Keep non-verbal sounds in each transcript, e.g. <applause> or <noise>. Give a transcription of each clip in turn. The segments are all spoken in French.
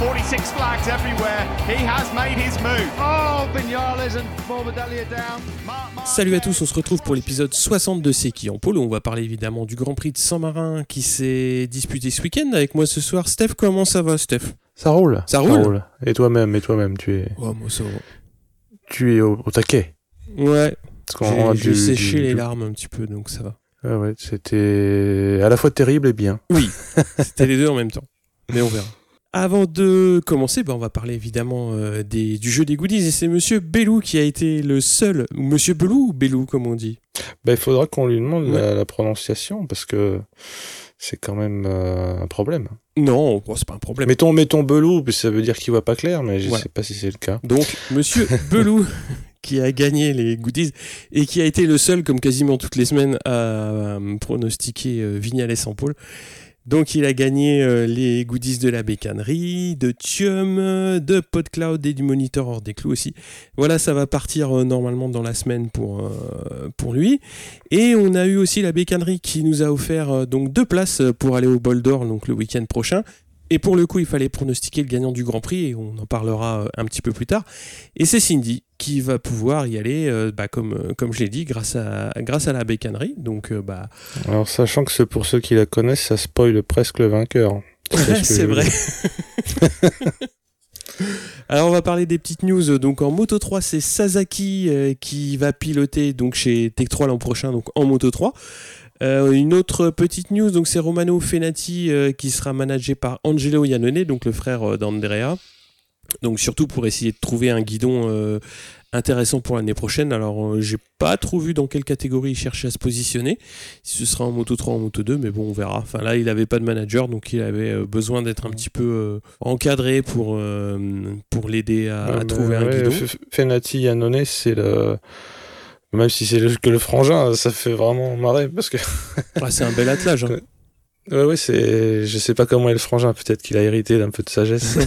46 flags everywhere. He has made his move. Oh, and Morbidelli down. Salut à tous, on se retrouve pour l'épisode 60 de C'est qui en pôle. On va parler évidemment du Grand Prix de Saint-Marin qui s'est disputé ce week-end avec moi ce soir. Steph, comment ça va, Steph? Ça roule. Ça roule? Et toi-même, et toi-même, tu es, Ouais, moi ça va. tu es au, au taquet. Ouais, j'ai séché du- les larmes un petit peu, donc ça va. Ouais, ouais, c'était à la fois terrible et bien. <laughs> C'était les deux en même temps. Mais on verra. Avant de commencer, bah, on va parler évidemment euh, des, du jeu des goodies. Et c'est Monsieur Bellou qui a été le seul, ou Monsieur Belou ou Bellou comme on dit? Bah, il faudra qu'on lui demande Ouais. la, la prononciation parce que c'est quand même euh, un problème. Non, bon, c'est pas un problème. Mettons, mettons Belou, puis ça veut dire qu'il voit pas clair, mais je Voilà. sais pas si c'est le cas. Donc, Monsieur <laughs> Belou, qui a gagné les goodies et qui a été le seul, comme quasiment toutes les semaines, à pronostiquer euh, Vignales en pôle. Donc, il a gagné euh, les goodies de la bécannerie, de Thium, de PodCloud et du moniteur hors des clous aussi. Voilà, ça va partir euh, normalement dans la semaine pour, euh, pour lui. Et on a eu aussi la bécannerie qui nous a offert donc deux places pour aller au bol d'or le week-end prochain. Et pour le coup, il fallait pronostiquer le gagnant du Grand Prix et on en parlera euh, un petit peu plus tard. Et c'est Cindy qui va pouvoir y aller, euh, bah, comme, euh, comme je l'ai dit, grâce à, grâce à la bécannerie. Donc, euh, bah, Alors, sachant que pour ceux qui la connaissent, ça spoil presque le vainqueur. <laughs> C'est vrai. <laughs> Alors on va parler des petites news. Donc en Moto 3, c'est Sasaki euh, qui va piloter donc chez Tech 3 l'an prochain, donc en Moto 3. Euh, une autre petite news, donc c'est Romano Fenati euh, qui sera managé par Angelo Iannone, donc le frère euh, d'Andrea. Donc surtout pour essayer de trouver un guidon intéressant pour l'année prochaine. Alors j'ai pas trop vu dans quelle catégorie il cherchait à se positionner, si ce sera en Moto 3 ou en Moto 2, mais bon on verra. Enfin là il avait pas de manager, donc il avait besoin d'être un petit peu encadré pour, pour l'aider à, trouver un guidon. Fenati Yannone, c'est le. Même si c'est le- que le frangin, ça fait vraiment marrer parce que. Ah, c'est un bel attelage. hein. <laughs> Ouais, ouais, c'est. Je sais pas comment est le frangin, peut-être qu'il a hérité d'un peu de sagesse.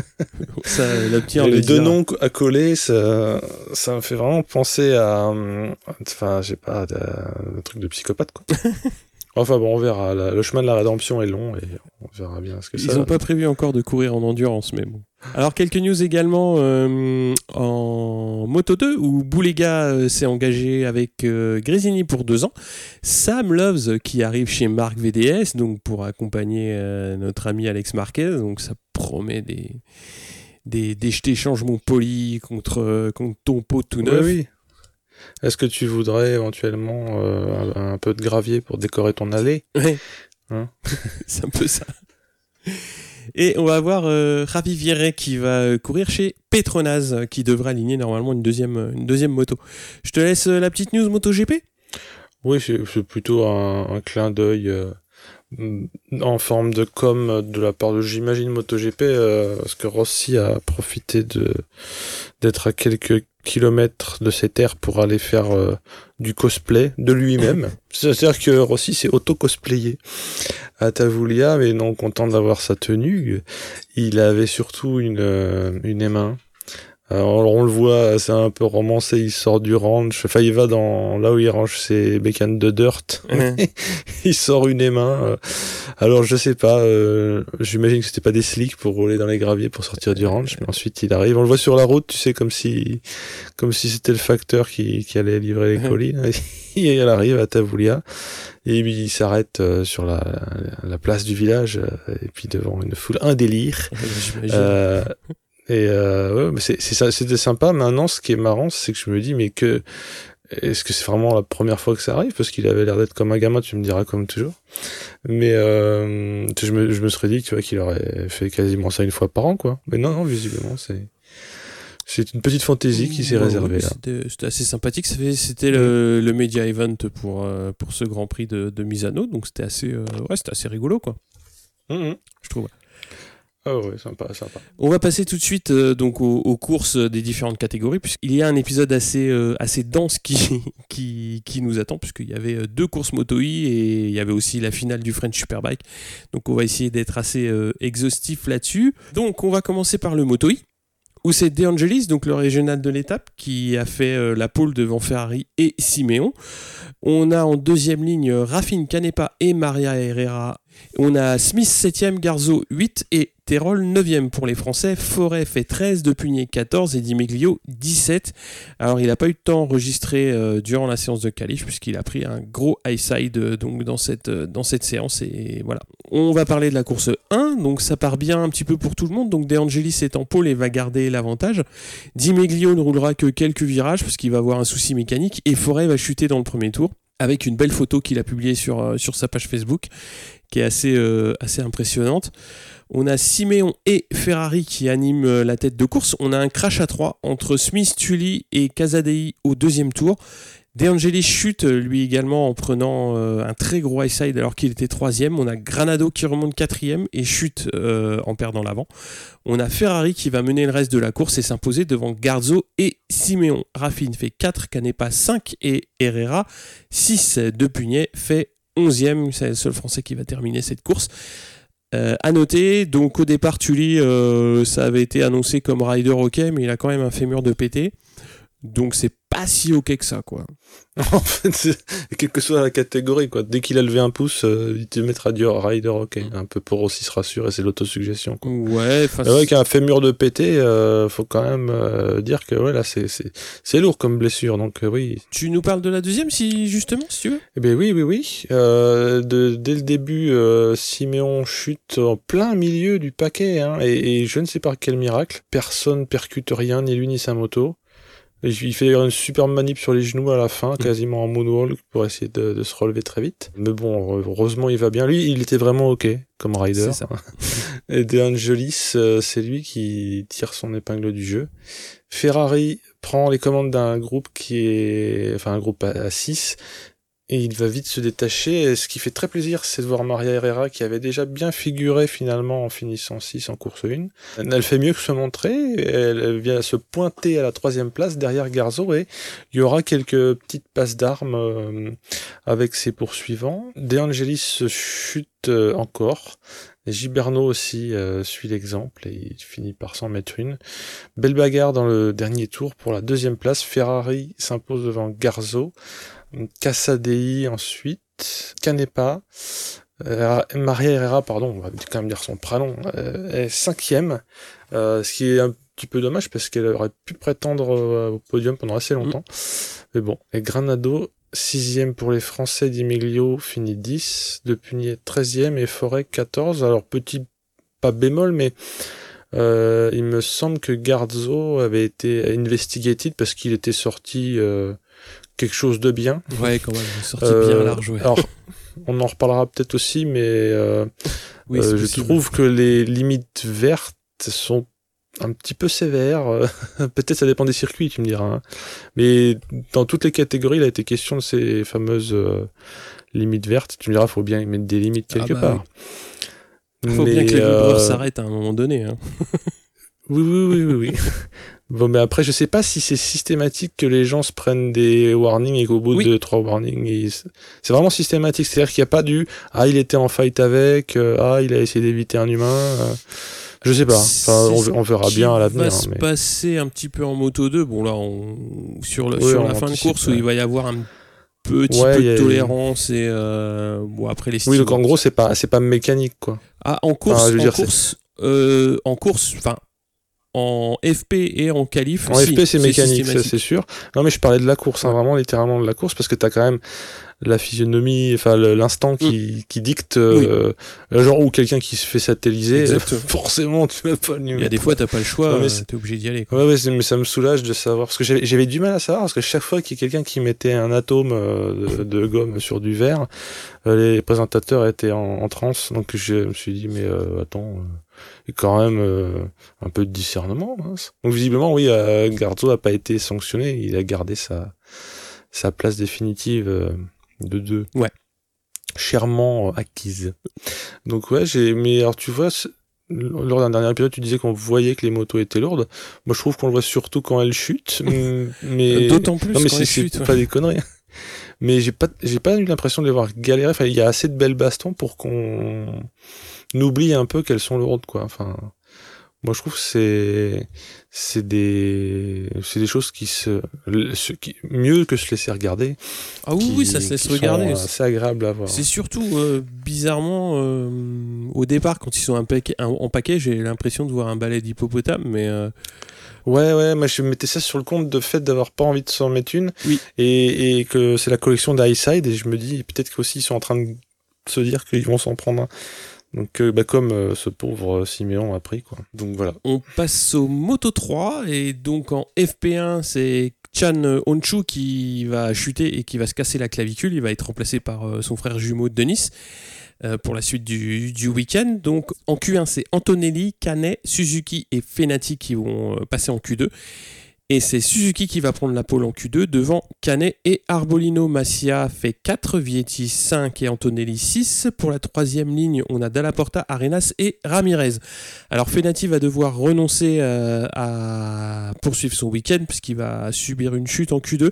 <laughs> Ça, la les le deux noms à coller, ça, ça me fait vraiment penser à, hum, enfin, je sais pas, un truc de psychopathe, quoi. <laughs> enfin bon, on verra. Le chemin de la rédemption est long et on verra bien ce que Ils ça. n'ont pas prévu encore de courir en endurance, mais bon. Alors, quelques news également euh, en Moto 2, où Boulega euh, s'est engagé avec euh, Grésini pour deux ans. Sam Loves, qui arrive chez Marc VDS, donc pour accompagner euh, notre ami Alex Marquez. Donc, ça promet des, des, des, des changements polis contre, contre ton pot tout Oui, neuf. oui. Est-ce que tu voudrais éventuellement euh, un, un peu de gravier pour décorer ton allée? Ouais. Hein? <laughs> C'est un peu ça. Et on va voir euh, Ravi qui va euh, courir chez Petronas, qui devrait aligner normalement une deuxième, euh, une deuxième moto. Je te laisse la petite news MotoGP? Oui, c'est c'est plutôt un, un clin d'œil euh, en forme de com de la part de, j'imagine, MotoGP, euh, parce que Rossi a profité de d'être à quelques kilomètres de ses terres pour aller faire euh, du cosplay de lui-même. <laughs> C'est-à-dire que Rossi s'est auto-cosplayé à Tavulia, mais non content d'avoir sa tenue, il avait surtout une, euh, une M1. Alors on le voit, c'est un peu romancé, il sort du ranch, enfin il va dans là où il range ses bécanes de dirt, <laughs> il sort une M1. euh, Alors je sais pas, euh, j'imagine que c'était pas des slicks pour rouler dans les graviers pour sortir du ranch, mais ensuite il arrive, on le voit sur la route, tu sais comme si comme si c'était le facteur qui, qui allait livrer les colis. <laughs> Et il arrive à Tavulia et puis il s'arrête euh, sur la, la place du village euh, et puis devant une foule un délire. Et euh, ouais, c'était sympa. Maintenant, ce qui est marrant, c'est que je me dis, mais que est-ce que c'est vraiment la première fois que ça arrive? Parce qu'il avait l'air d'être comme un gamin, tu me diras comme toujours. Mais euh, je, me, je me serais dit, tu vois, qu'il aurait fait quasiment ça une fois par an, quoi. Mais non, non, visiblement, c'est c'est une petite fantaisie qui s'est Ouais, réservée là. C'était assez sympathique. C'était le, le Media Event pour, euh, pour ce Grand Prix de, de Misano, donc c'était assez, euh, ouais, c'était assez rigolo, quoi, Mhm. je trouve. Ah. On va passer tout de suite euh, donc aux, courses des différentes catégories, puisqu'il y a un épisode assez, euh, dense <laughs> qui, nous attend, puisqu'il y avait euh, deux courses Moto E et il y avait aussi la finale du French Superbike. Donc on va essayer d'être assez exhaustif là-dessus. Donc on va commencer par le Moto E, où c'est De Angelis, donc le régional de l'étape, qui a fait la pole devant Ferrari et Simeon. On a en deuxième ligne Raffin Canepa et Maria Herrera. On a Smith 7ème, Garzo 8 et Terol 9ème pour les Français. Forêt fait 13, De Pugné 14 et Di Meglio 17. Alors il n'a pas eu de temps enregistré euh, durant la séance de qualif puisqu'il a pris un gros high side euh, donc dans cette, euh, dans cette séance et voilà. On va parler de la course 1, donc ça part bien un petit peu pour tout le monde. Donc De Angelis est en pôle et va garder l'avantage. Di Meglio ne roulera que quelques virages parce qu'il va avoir un souci mécanique et Forêt va chuter dans le premier tour avec une belle photo qu'il a publiée sur sa page Facebook qui est assez, euh, assez impressionnante. On a Simeon et Ferrari qui animent euh, la tête de course. On a un crash à 3 entre Smith, Tully et Casadei au deuxième tour. De Angelis chute euh, lui également en prenant un très gros high side alors qu'il était troisième. On a Granado qui remonte quatrième et chute en perdant l'avant. On a Ferrari qui va mener le reste de la course et s'imposer devant Garzo et Simeon. Raffin fait 4, Canepa 5 et Herrera 6. De Pugnet fait 11e. C'est le seul Français qui va terminer cette course. Euh, noter, donc au départ, Tully, euh, ça avait été annoncé comme rider ok, mais il a quand même un fémur de pété. Donc c'est pas si ok que ça, quoi. <laughs> en fait, quelle que soit la catégorie, quoi. Dès qu'il a levé un pouce, euh, il te mettra du rider, ok. Un peu pour aussi se rassurer, c'est l'autosuggestion, quoi. Ouais, C'est vrai qu'un fémur de pété, euh, faut quand même euh, dire que ouais, là, c'est, c'est, c'est lourd comme blessure, donc euh, oui. tu nous parles de la deuxième, si justement, si tu veux? Eh bien oui, oui, oui. De, dès le début, Siméon chute en plein milieu du paquet, hein, et, et je ne sais par quel miracle, personne percute rien, ni lui ni sa moto. Et Il fait une super manip sur les genoux à la fin, quasiment en moonwalk pour essayer de, de se relever très vite. Mais bon, heureusement, il va bien. Lui, il était vraiment ok comme rider. Ça. <laughs> Et De Angelis, euh, c'est lui qui tire son épingle du jeu. Ferrari prend les commandes d'un groupe qui est, enfin un groupe à 6, et il va vite se détacher. Ce qui fait très plaisir, c'est de voir Maria Herrera qui avait déjà bien figuré finalement en finissant 6 en course 1. Elle fait mieux que se montrer, elle vient se pointer à la troisième place derrière Garzo et il y aura quelques petites passes d'armes euh, avec ses poursuivants. De Angelis chute euh, encore. Giberno aussi euh, suit l'exemple et il finit par s'en mettre une. Belle bagarre dans le dernier tour pour la deuxième place. Ferrari s'impose devant Garzo. Cassadei ensuite. Canepa. Euh, Maria Herrera, pardon, on va quand même dire son prénom, euh, est cinquième. Euh, ce qui est un petit peu dommage parce qu'elle aurait pu prétendre au podium pendant assez longtemps. Mais bon. Et Granado, sixième pour les Français d'Imiglio, finit 10. De Pugnier, 13e et Forêt, 14. Alors, petit, pas bémol, mais il me semble que Garzo avait été investigated parce qu'il était sorti euh, quelque chose de bien. Ouais, quand même, sorti Euh, bien large, ouais. Alors, on en reparlera peut-être aussi, mais euh, Oui, euh, je possible. trouve que les limites vertes sont un petit peu sévères. <laughs> peut-être ça dépend des circuits, tu me diras. hein. Mais dans toutes les catégories, il a été question de ces fameuses euh, limites vertes. Tu me diras, faut bien mettre des limites quelque Ah bah part. Il faut bien que les vibreurs euh, s'arrêtent à un moment donné. hein. <laughs> Oui, oui, oui, oui, oui. Bon, mais après, je sais pas si c'est systématique que les gens se prennent des warnings et qu'au bout Oui. de trois warnings, ils- c'est vraiment systématique. C'est-à-dire qu'il n'y a pas du ah il était en fight avec, euh, ah il a essayé d'éviter un humain. euh, je sais pas. Enfin, on, verra bien à l'avenir. va se mais- passer un petit peu en moto 2. Bon, là, on... sur, le- Oui, sur on la fin de course où il va y avoir un petit Ouais, peu de a- tolérance et euh, bon, après les Oui, donc en gros, c'est pas, c'est pas mécanique, quoi. Ah, en course, je veux en dire, course, euh, en course, enfin, en FP et en qualif. En si, FP, c'est mécanique, ça c'est sûr. Non, mais je parlais de la course, hein, vraiment littéralement de la course, parce que t'as quand même la physionomie, enfin l'instant qui, qui dicte, euh, genre où quelqu'un qui se fait satelliser, Exactement. <laughs> forcément, tu vas pas le Il y a numéro. des fois, t'as pas le choix, Non, mais euh, t'es obligé d'y aller. quoi. Ouais, ouais, mais ça me soulage de savoir. Parce que j'avais j'avais du mal à savoir, parce que chaque fois qu'il y a quelqu'un qui mettait un atome euh, de, de gomme sur du verre, euh, les présentateurs étaient en, en transe. Donc je me suis dit, mais euh, attends, euh, a quand même euh, un peu de discernement. mince. Donc visiblement, oui, euh, Garzo a pas été sanctionné. Il a gardé sa, sa place définitive euh, de deux. Ouais. Chèrement acquise. Donc ouais, j'ai. Mais alors tu vois, lors d'un dernier épisode, tu disais qu'on voyait que les motos étaient lourdes. Moi, je trouve qu'on le voit surtout quand elles chutent. <laughs> mais d'autant plus non, mais quand elles c'est chutent. pas des conneries. Mais j'ai pas, j'ai pas eu l'impression de les voir galérer. Enfin, il y a assez de belles bastons pour qu'on oublie un peu qu'elles sont lourdes, quoi. Enfin, moi, je trouve que c'est, c'est des, c'est des choses qui se, ce qui, mieux que se laisser regarder. Ah oui, qui- oui, ça se laisse regarder. assez agréable à voir. C'est surtout euh, bizarrement euh, au départ quand ils sont paquet, en paquet, j'ai l'impression de voir un balai d'hippopotame, mais euh, Ouais, ouais, moi je mettais ça sur le compte de fait d'avoir pas envie de s'en mettre une. Oui. Et, et que c'est la collection d'Highside et je me dis peut-être qu'aussi ils sont en train de se dire qu'ils vont s'en prendre un. Donc, euh, bah, comme euh, ce pauvre Siméon a pris, quoi. Donc voilà. on passe au Moto 3 et donc en FP1 c'est Chan Honshu qui va chuter et qui va se casser la clavicule. Il va être remplacé par euh, son frère jumeau Denis euh, pour la suite du, week-end. Donc en Q1 c'est Antonelli, Canet, Suzuki et Fenati qui vont euh, passer en Q2. Et c'est Suzuki qui va prendre la pole en Q2 devant Canet et Arbolino. Massia fait 4, Vietti 5 et Antonelli 6. Pour la troisième ligne, on a Dalla Porta, Arenas et Ramirez. Alors Fenati va devoir renoncer euh, à poursuivre son week-end puisqu'il va subir une chute en Q2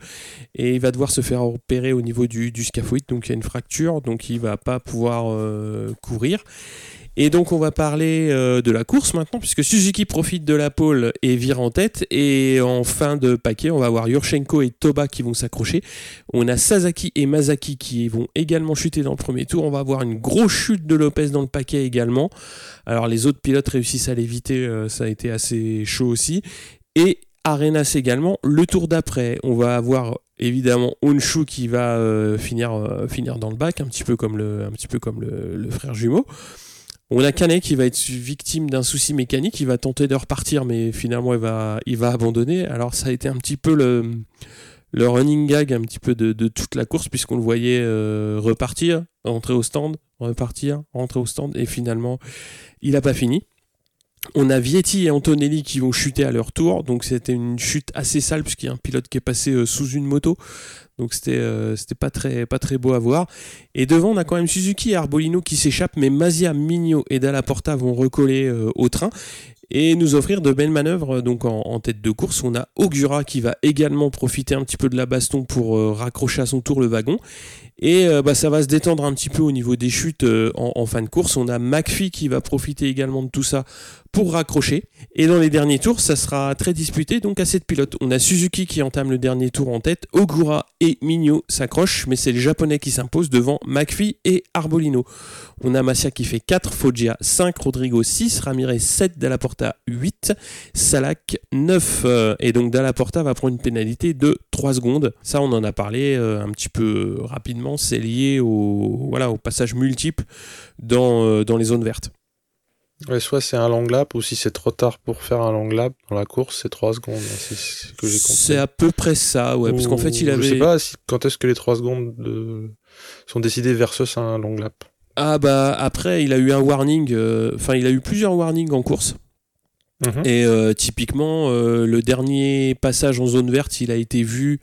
et il va devoir se faire opérer au niveau du, du scaphoïde. Donc il y a une fracture, donc il va pas pouvoir euh, courir. Et donc on va parler euh, de la course maintenant, puisque Suzuki profite de la pole et vire en tête. Et en fin de paquet, on va avoir Yurchenko et Toba qui vont s'accrocher. On a Sasaki et Mazaki qui vont également chuter dans le premier tour. On va avoir une grosse chute de Lopez dans le paquet également. Alors les autres pilotes réussissent à l'éviter, euh, ça a été assez chaud aussi. Et Arenas également. Le tour d'après, on va avoir évidemment Honshu qui va euh, finir, finir dans le bac, un petit peu comme le, un petit peu comme le frère jumeau. On a Canet qui va être victime d'un souci mécanique, il va tenter de repartir, mais finalement il va, abandonner. Alors ça a été un petit peu le, le running gag un petit peu de, de toute la course, puisqu'on le voyait euh, repartir, rentrer au stand, repartir, rentrer au stand, et finalement il n'a pas fini. On a Vietti et Antonelli qui vont chuter à leur tour, donc c'était une chute assez sale puisqu'il y a un pilote qui est passé euh, sous une moto, donc c'était euh, pas très beau à voir. Et devant on a quand même Suzuki et Arbolino qui s'échappent, mais Mazia, Migno et Dalla Porta vont recoller euh, au train et nous offrir de belles manœuvres. Donc en, tête de course, on a Ogura qui va également profiter un petit peu de la baston pour raccrocher à son tour le wagon. Et euh, bah, ça va se détendre un petit peu au niveau des chutes euh, en, fin de course. On a McPhee qui va profiter également de tout ça pour raccrocher. Et dans les derniers tours, ça sera très disputé, donc à 7 pilotes. On a Suzuki qui entame le dernier tour en tête, Ogura et Migno s'accrochent, mais c'est le japonais qui s'impose devant McPhee et Arbolino. On a Massia qui fait 4, Foggia 5, Rodrigo 6, Ramirez 7, Dalla Porta 8, Salak 9. euh, et donc Dalla Porta va prendre une pénalité de 3 secondes. Ça, on en a parlé euh, un petit peu rapidement. C'est lié au, voilà, au passage multiple dans, euh, dans les zones vertes. Ouais, soit c'est un long lap, ou si c'est trop tard pour faire un long lap dans la course, c'est 3 secondes. C'est à peu près ça, ouais, parce qu'en fait, il Ou- Je sais avait. pas si- quand est-ce que les 3 secondes de- sont décidées versus un long lap. Ah bah après, il a eu un warning, euh, enfin, il a eu plusieurs warnings en course. Mhm. Et euh, typiquement, euh, le dernier passage en zone verte, il a été vu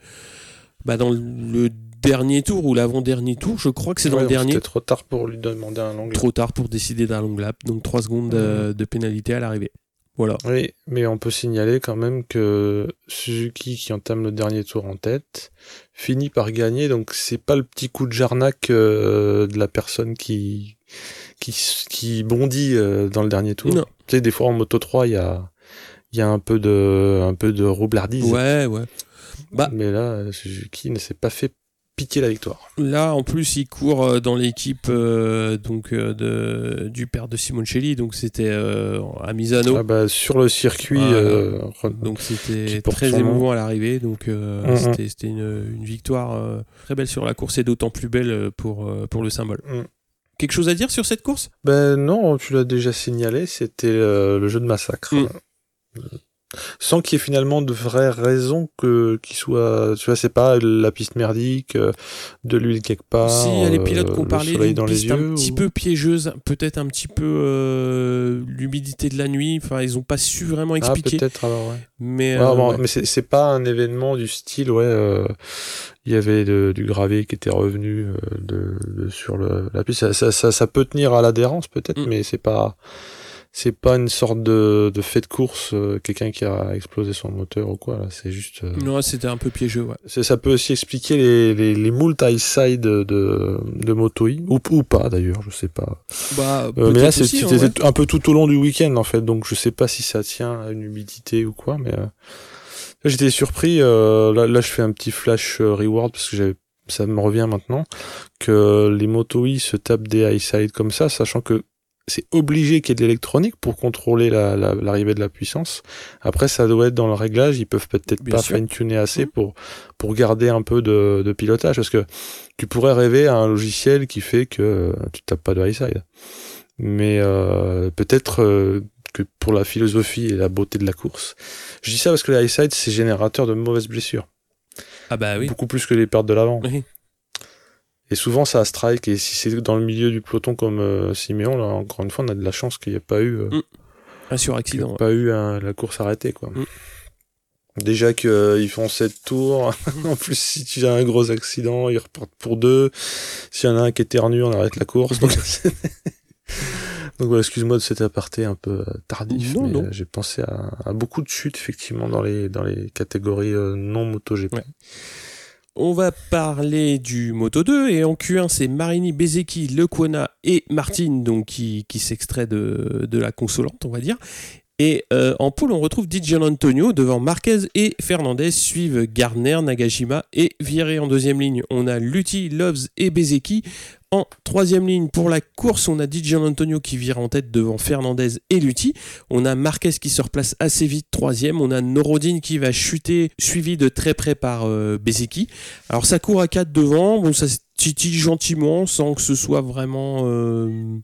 bah, dans le dernier tour ou l'avant-dernier tour. Je crois que c'est dans le dernier. C'était trop tard pour lui demander un long lap. Trop tard pour décider d'un long lap. Donc 3 secondes euh, de pénalité à l'arrivée. Voilà. Oui, mais on peut signaler quand même que Suzuki, qui entame le dernier tour en tête, finit par gagner. Donc c'est pas le petit coup de jarnac de la personne qui qui, qui bondit dans le dernier tour. Non. Tu sais, des fois en Moto 3, il y a il y a un peu de un peu de roublardise. Ouais, ouais. Bah, Mais là, Suzuki ne s'est pas fait piquer la victoire. Là, en plus, il court euh, dans l'équipe euh, donc euh, de, du père de Simoncelli, donc c'était euh, à Misano. Ah bah, sur le circuit, Donc c'était très émouvant à l'arrivée. Donc euh, Mhm. c'était une, une victoire très belle sur la course et d'autant plus belle pour, pour le symbole. Mhm. Quelque chose à dire sur cette course? Ben non, tu l'as déjà signalé, c'était euh, le jeu de massacre. Mm. Sans qu'il y ait finalement de vraies raisons que qu'il soit, tu vois, c'est pas la piste merdique, euh, de l'huile quelque part. Si, il y a les pilotes euh, qui parlé soleil d'une dans les piste yeux. un petit peu piégeuse, peut-être un petit peu euh, l'humidité de la nuit. Enfin, ils ont pas su vraiment Ah, expliquer. peut-être alors, ouais. mais Ouais, euh, bon, ouais. Mais c'est pas un événement du style, ouais. Il y avait de- du gravier qui était revenu de, de- sur le, la piste. Ça, ça, ça, ça peut tenir à l'adhérence peut-être, Mm. mais c'est pas c'est pas une sorte de, de fait de course, euh, quelqu'un qui a explosé son moteur ou quoi. là, C'est juste. euh, Non, c'était un peu piégeux, ouais. ça peut aussi expliquer les, les, les moult high side de, de Moto E, ou, ou pas d'ailleurs, je sais pas. Bah, Euh, mais là, hein, c'était ouais. un peu tout au long du week-end en fait, donc je sais pas si ça tient à une humidité ou quoi, mais euh, j'étais surpris. euh, là, là, je fais un petit flash reward parce que j'avais, ça me revient maintenant que les Moto E se tapent des high side comme ça, sachant que c'est obligé qu'il y ait de l'électronique pour contrôler la- la- l'arrivée de la puissance. Après, ça doit être dans le réglage. Ils peuvent peut-être pas fine-tuner assez Mhm. pour pour garder un peu de, de pilotage, parce que tu pourrais rêver à un logiciel qui fait que euh, tu tapes pas de high side. Mais euh, peut-être euh, que pour la philosophie et la beauté de la course, je dis ça parce que le high side c'est générateur de mauvaises blessures, Ah bah oui. beaucoup plus que les pertes de l'avant. Oui. Et souvent ça strike, et si c'est dans le milieu du peloton comme euh, Siméon, là encore une fois on a de la chance qu'il n'y ait pas eu, euh, Mm. Un suraccident. ouais. pas eu un- la course arrêtée quoi. Mm. Déjà qu'ils font 7 tours, <laughs> en plus si tu as un gros accident, ils repartent pour deux. S'il y en a un qui éternue, on arrête la course. Donc, c'est- <laughs> donc voilà, excuse-moi de cet aparté un peu euh, tardif, Non, mais non. euh, j'ai pensé à, à beaucoup de chutes effectivement dans les dans les catégories euh, non MotoGP. Ouais. On va parler du Moto 2 et en Q1 c'est Marini, Bezeki, Lequona et Martin donc qui, qui s'extrait de, de la consolante on va dire. Et euh, en poule on retrouve Di Antonio devant Marquez et Fernandez suivent Gardner, Nagashima et viré en deuxième ligne. On a Lutti, Loves et Bezeki. En troisième ligne pour la course, on a Di Antonio qui vire en tête devant Fernandez et Lutti. On a Marquez qui se replace assez vite troisième. On a Norodine qui va chuter, suivi de très près par euh. Alors ça court à 4 devant. Bon, ça se titille gentiment sans que ce soit vraiment, euh,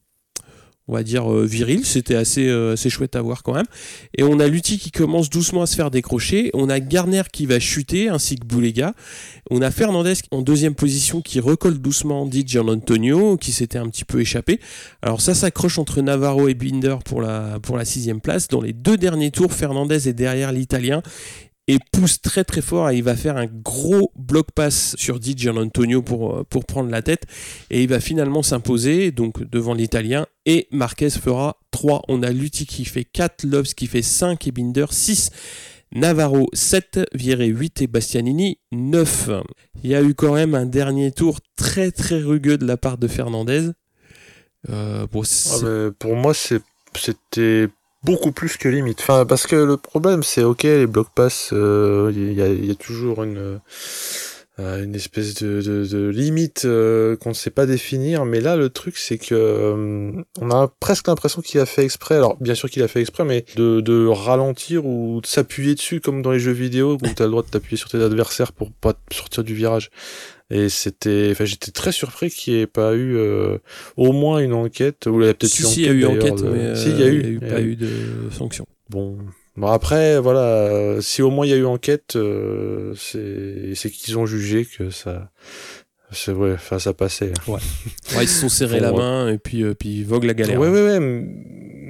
on va dire, euh, viril. C'était assez, euh, assez chouette à voir quand même. Et on a Lutti qui commence doucement à se faire décrocher. On a Garner qui va chuter, ainsi que Boulega. On a Fernandez en deuxième position qui recolle doucement dit Gian Antonio, qui s'était un petit peu échappé. Alors ça s'accroche entre Navarro et Binder pour la, pour la sixième place. Dans les deux derniers tours, Fernandez est derrière l'Italien et pousse très très fort et il va faire un gros bloc pass sur Di Gian Antonio pour, euh, pour prendre la tête et il va finalement s'imposer donc devant l'Italien et Marquez fera 3. On a Lutti qui fait 4, Loves qui fait 5 et Binder 6. Navarro 7, Viré 8 et Bastianini 9. Il y a eu quand même un dernier tour très très rugueux de la part de Fernandez. Euh, bon, Ah, pour moi, c'était beaucoup plus que limite. Enfin, parce que le problème, c'est ok, les blocs pass, euh, il y, y a toujours une, une espèce de, de, de limite euh, qu'on ne sait pas définir. Mais là, le truc, c'est que euh, on a presque l'impression qu'il a fait exprès. Alors, bien sûr qu'il a fait exprès, mais de, de ralentir ou de s'appuyer dessus, comme dans les jeux vidéo, où tu as le droit de t'appuyer sur tes adversaires pour pas te sortir du virage. Et c'était, enfin, j'étais très surpris qu'il n'y ait pas eu euh, au moins une enquête, ou il y a peut-être si, eu si, il y a eu enquête, de- mais euh, si, il y a eu, il n'y a eu pas eu. eu de sanction. Bon. Bon après voilà, euh, si au moins il y a eu enquête, euh, c'est c'est qu'ils ont jugé que ça, c'est ouais, enfin ça passait. Ouais, ils se sont serrés la ouais. main et puis, euh, puis vogue la galère. Ouais ouais ouais, m-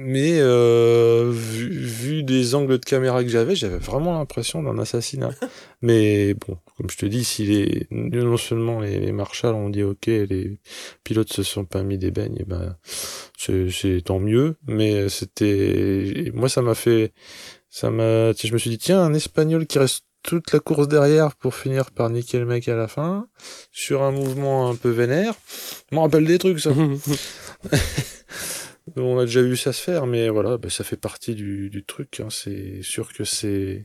mais euh, vu, vu des angles de caméra que j'avais, j'avais vraiment l'impression d'un assassinat. <laughs> mais bon, comme je te dis, si les non seulement les, les marshals ont dit ok, les pilotes se sont pas mis des beignes, et ben c'est c'est tant mieux. Mais c'était, moi ça m'a fait, ça m'a, je me suis dit tiens un espagnol qui reste toute la course derrière pour finir par niquer le mec à la fin sur un mouvement un peu vénère. Je me rappelle des trucs ça. <laughs> On a déjà vu ça se faire, mais voilà, bah, ça fait partie du, du truc. hein. C'est sûr que c'est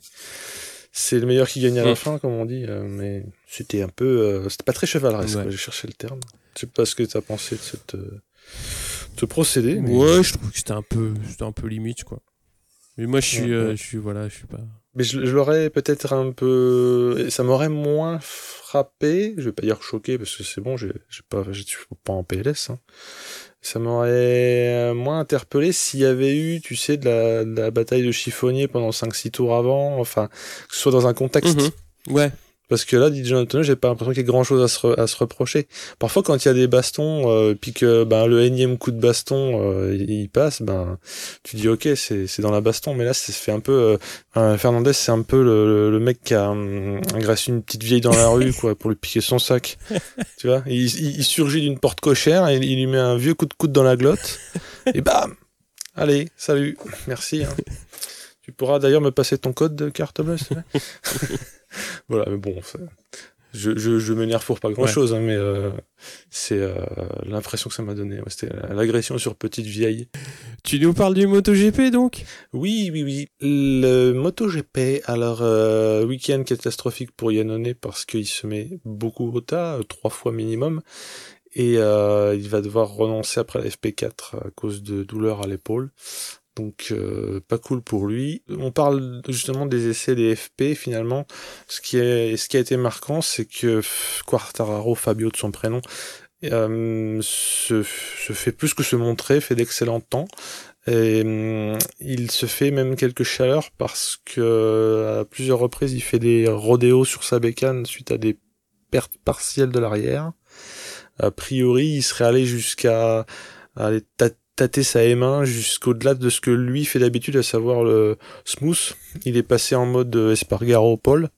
c'est le meilleur qui gagne à la Mm. fin, comme on dit. euh, mais c'était un peu, euh, c'était pas très chevaleresque. Ouais. J'ai cherché le terme. Je sais pas ce que t'as pensé de cette euh, ce procédé. Mais, Ouais, je trouve que c'était un peu, c'était un peu limite quoi. Mais moi, je suis, Ouais, euh, je suis, voilà, je suis pas. mais je, je l'aurais peut-être un peu, ça m'aurait moins frappé. Je vais pas dire choqué parce que c'est bon, j'ai j'ai pas, je suis pas en PLS. hein. Ça m'aurait euh, moins interpellé s'il y avait eu, tu sais, de la, de la bataille de chiffonnier pendant 5-6 tours avant, enfin, que ce soit dans un contexte. Mhm. Ouais, Parce que là, dit Jonathan, j'ai pas l'impression qu'il y ait grand chose à se, à se reprocher. Parfois, quand il y a des bastons, euh, puis que ben, le énième coup de baston, euh, il, passe, ben, tu dis ok, c'est c'est dans la baston. Mais là, ça se fait un peu. euh, Fernandez, c'est un peu le, le, le mec qui a hum, agressé une petite vieille dans la rue, quoi, pour lui piquer son sac. <laughs> tu vois, il, il, il surgit d'une porte cochère, et il lui met un vieux coup de coude dans la glotte, et bam Allez, salut, merci. Hein. tu pourras d'ailleurs me passer ton code de carte bleue, plaît <laughs> <laughs> Voilà, mais bon, je, je, je m'énerve pour pas grand chose, hein, mais euh, c'est euh, l'impression que ça m'a donné. Ouais, C'était l'agression sur petite vieille. Tu nous parles du MotoGP donc? Oui, oui, oui. Le MotoGP, alors euh, week-end catastrophique pour Yannone parce qu'il se met beaucoup au tas, trois fois minimum, et il va devoir renoncer après la FP4 à cause de douleurs à l'épaule. Donc euh, pas cool pour lui. On parle justement des essais des FP finalement. Ce qui est, ce qui a été marquant, c'est que Quartararo, Fabio de son prénom, euh, se, fait plus que se montrer, fait d'excellents temps. Hum, il se fait même quelques chaleurs parce que à plusieurs reprises il fait des rodéos sur sa bécane suite à des pertes partielles de l'arrière. A priori, il serait allé jusqu'à aller ta- tâter sa M1 jusqu'au-delà de ce que lui fait d'habitude, à savoir le smooth. Il est passé en mode euh, Espargaro Paul.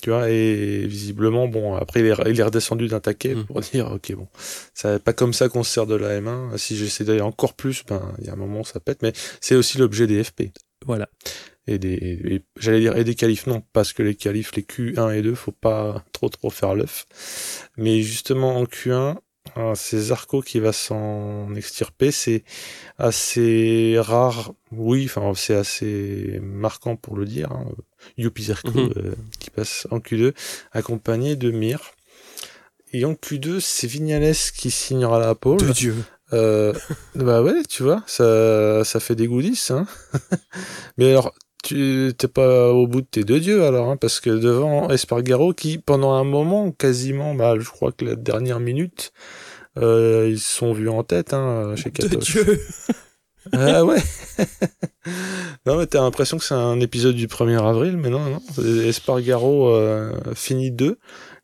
Tu vois, et visiblement, bon, après, il est, il est redescendu d'un taquet Mm. pour dire, ok, bon, c'est pas comme ça qu'on se sert de la M1. Si j'essaie d'aller encore plus, ben, il y a un moment, ça pète, mais c'est aussi l'objet des FP. Voilà. Et des, j'allais dire, et des qualifs, non, parce que les qualifs, les Q1 et 2, faut pas trop trop faire l'œuf. Mais justement, en Q1, c'est Zarco qui va s'en extirper, c'est assez rare, oui, enfin, c'est assez marquant pour le dire, hein. Zarco, Mhm. euh, qui passe en Q2, accompagné de Mir. Et en Q2, c'est Vignales qui signera la pole. De Dieu. Euh, bah ouais, tu vois, ça, ça fait des goodies, hein. <laughs> Mais alors, tu t'es pas au bout de tes deux dieux alors, hein, parce que devant Espargaro, qui pendant un moment, quasiment, bah, je crois que la dernière minute, euh, ils se sont vus en tête, hein, chez De Katos. Dieu. <laughs> Ah ouais. <laughs> non mais t'as l'impression que c'est un épisode du 1er avril, mais non, non. Espargaro euh, finit deux.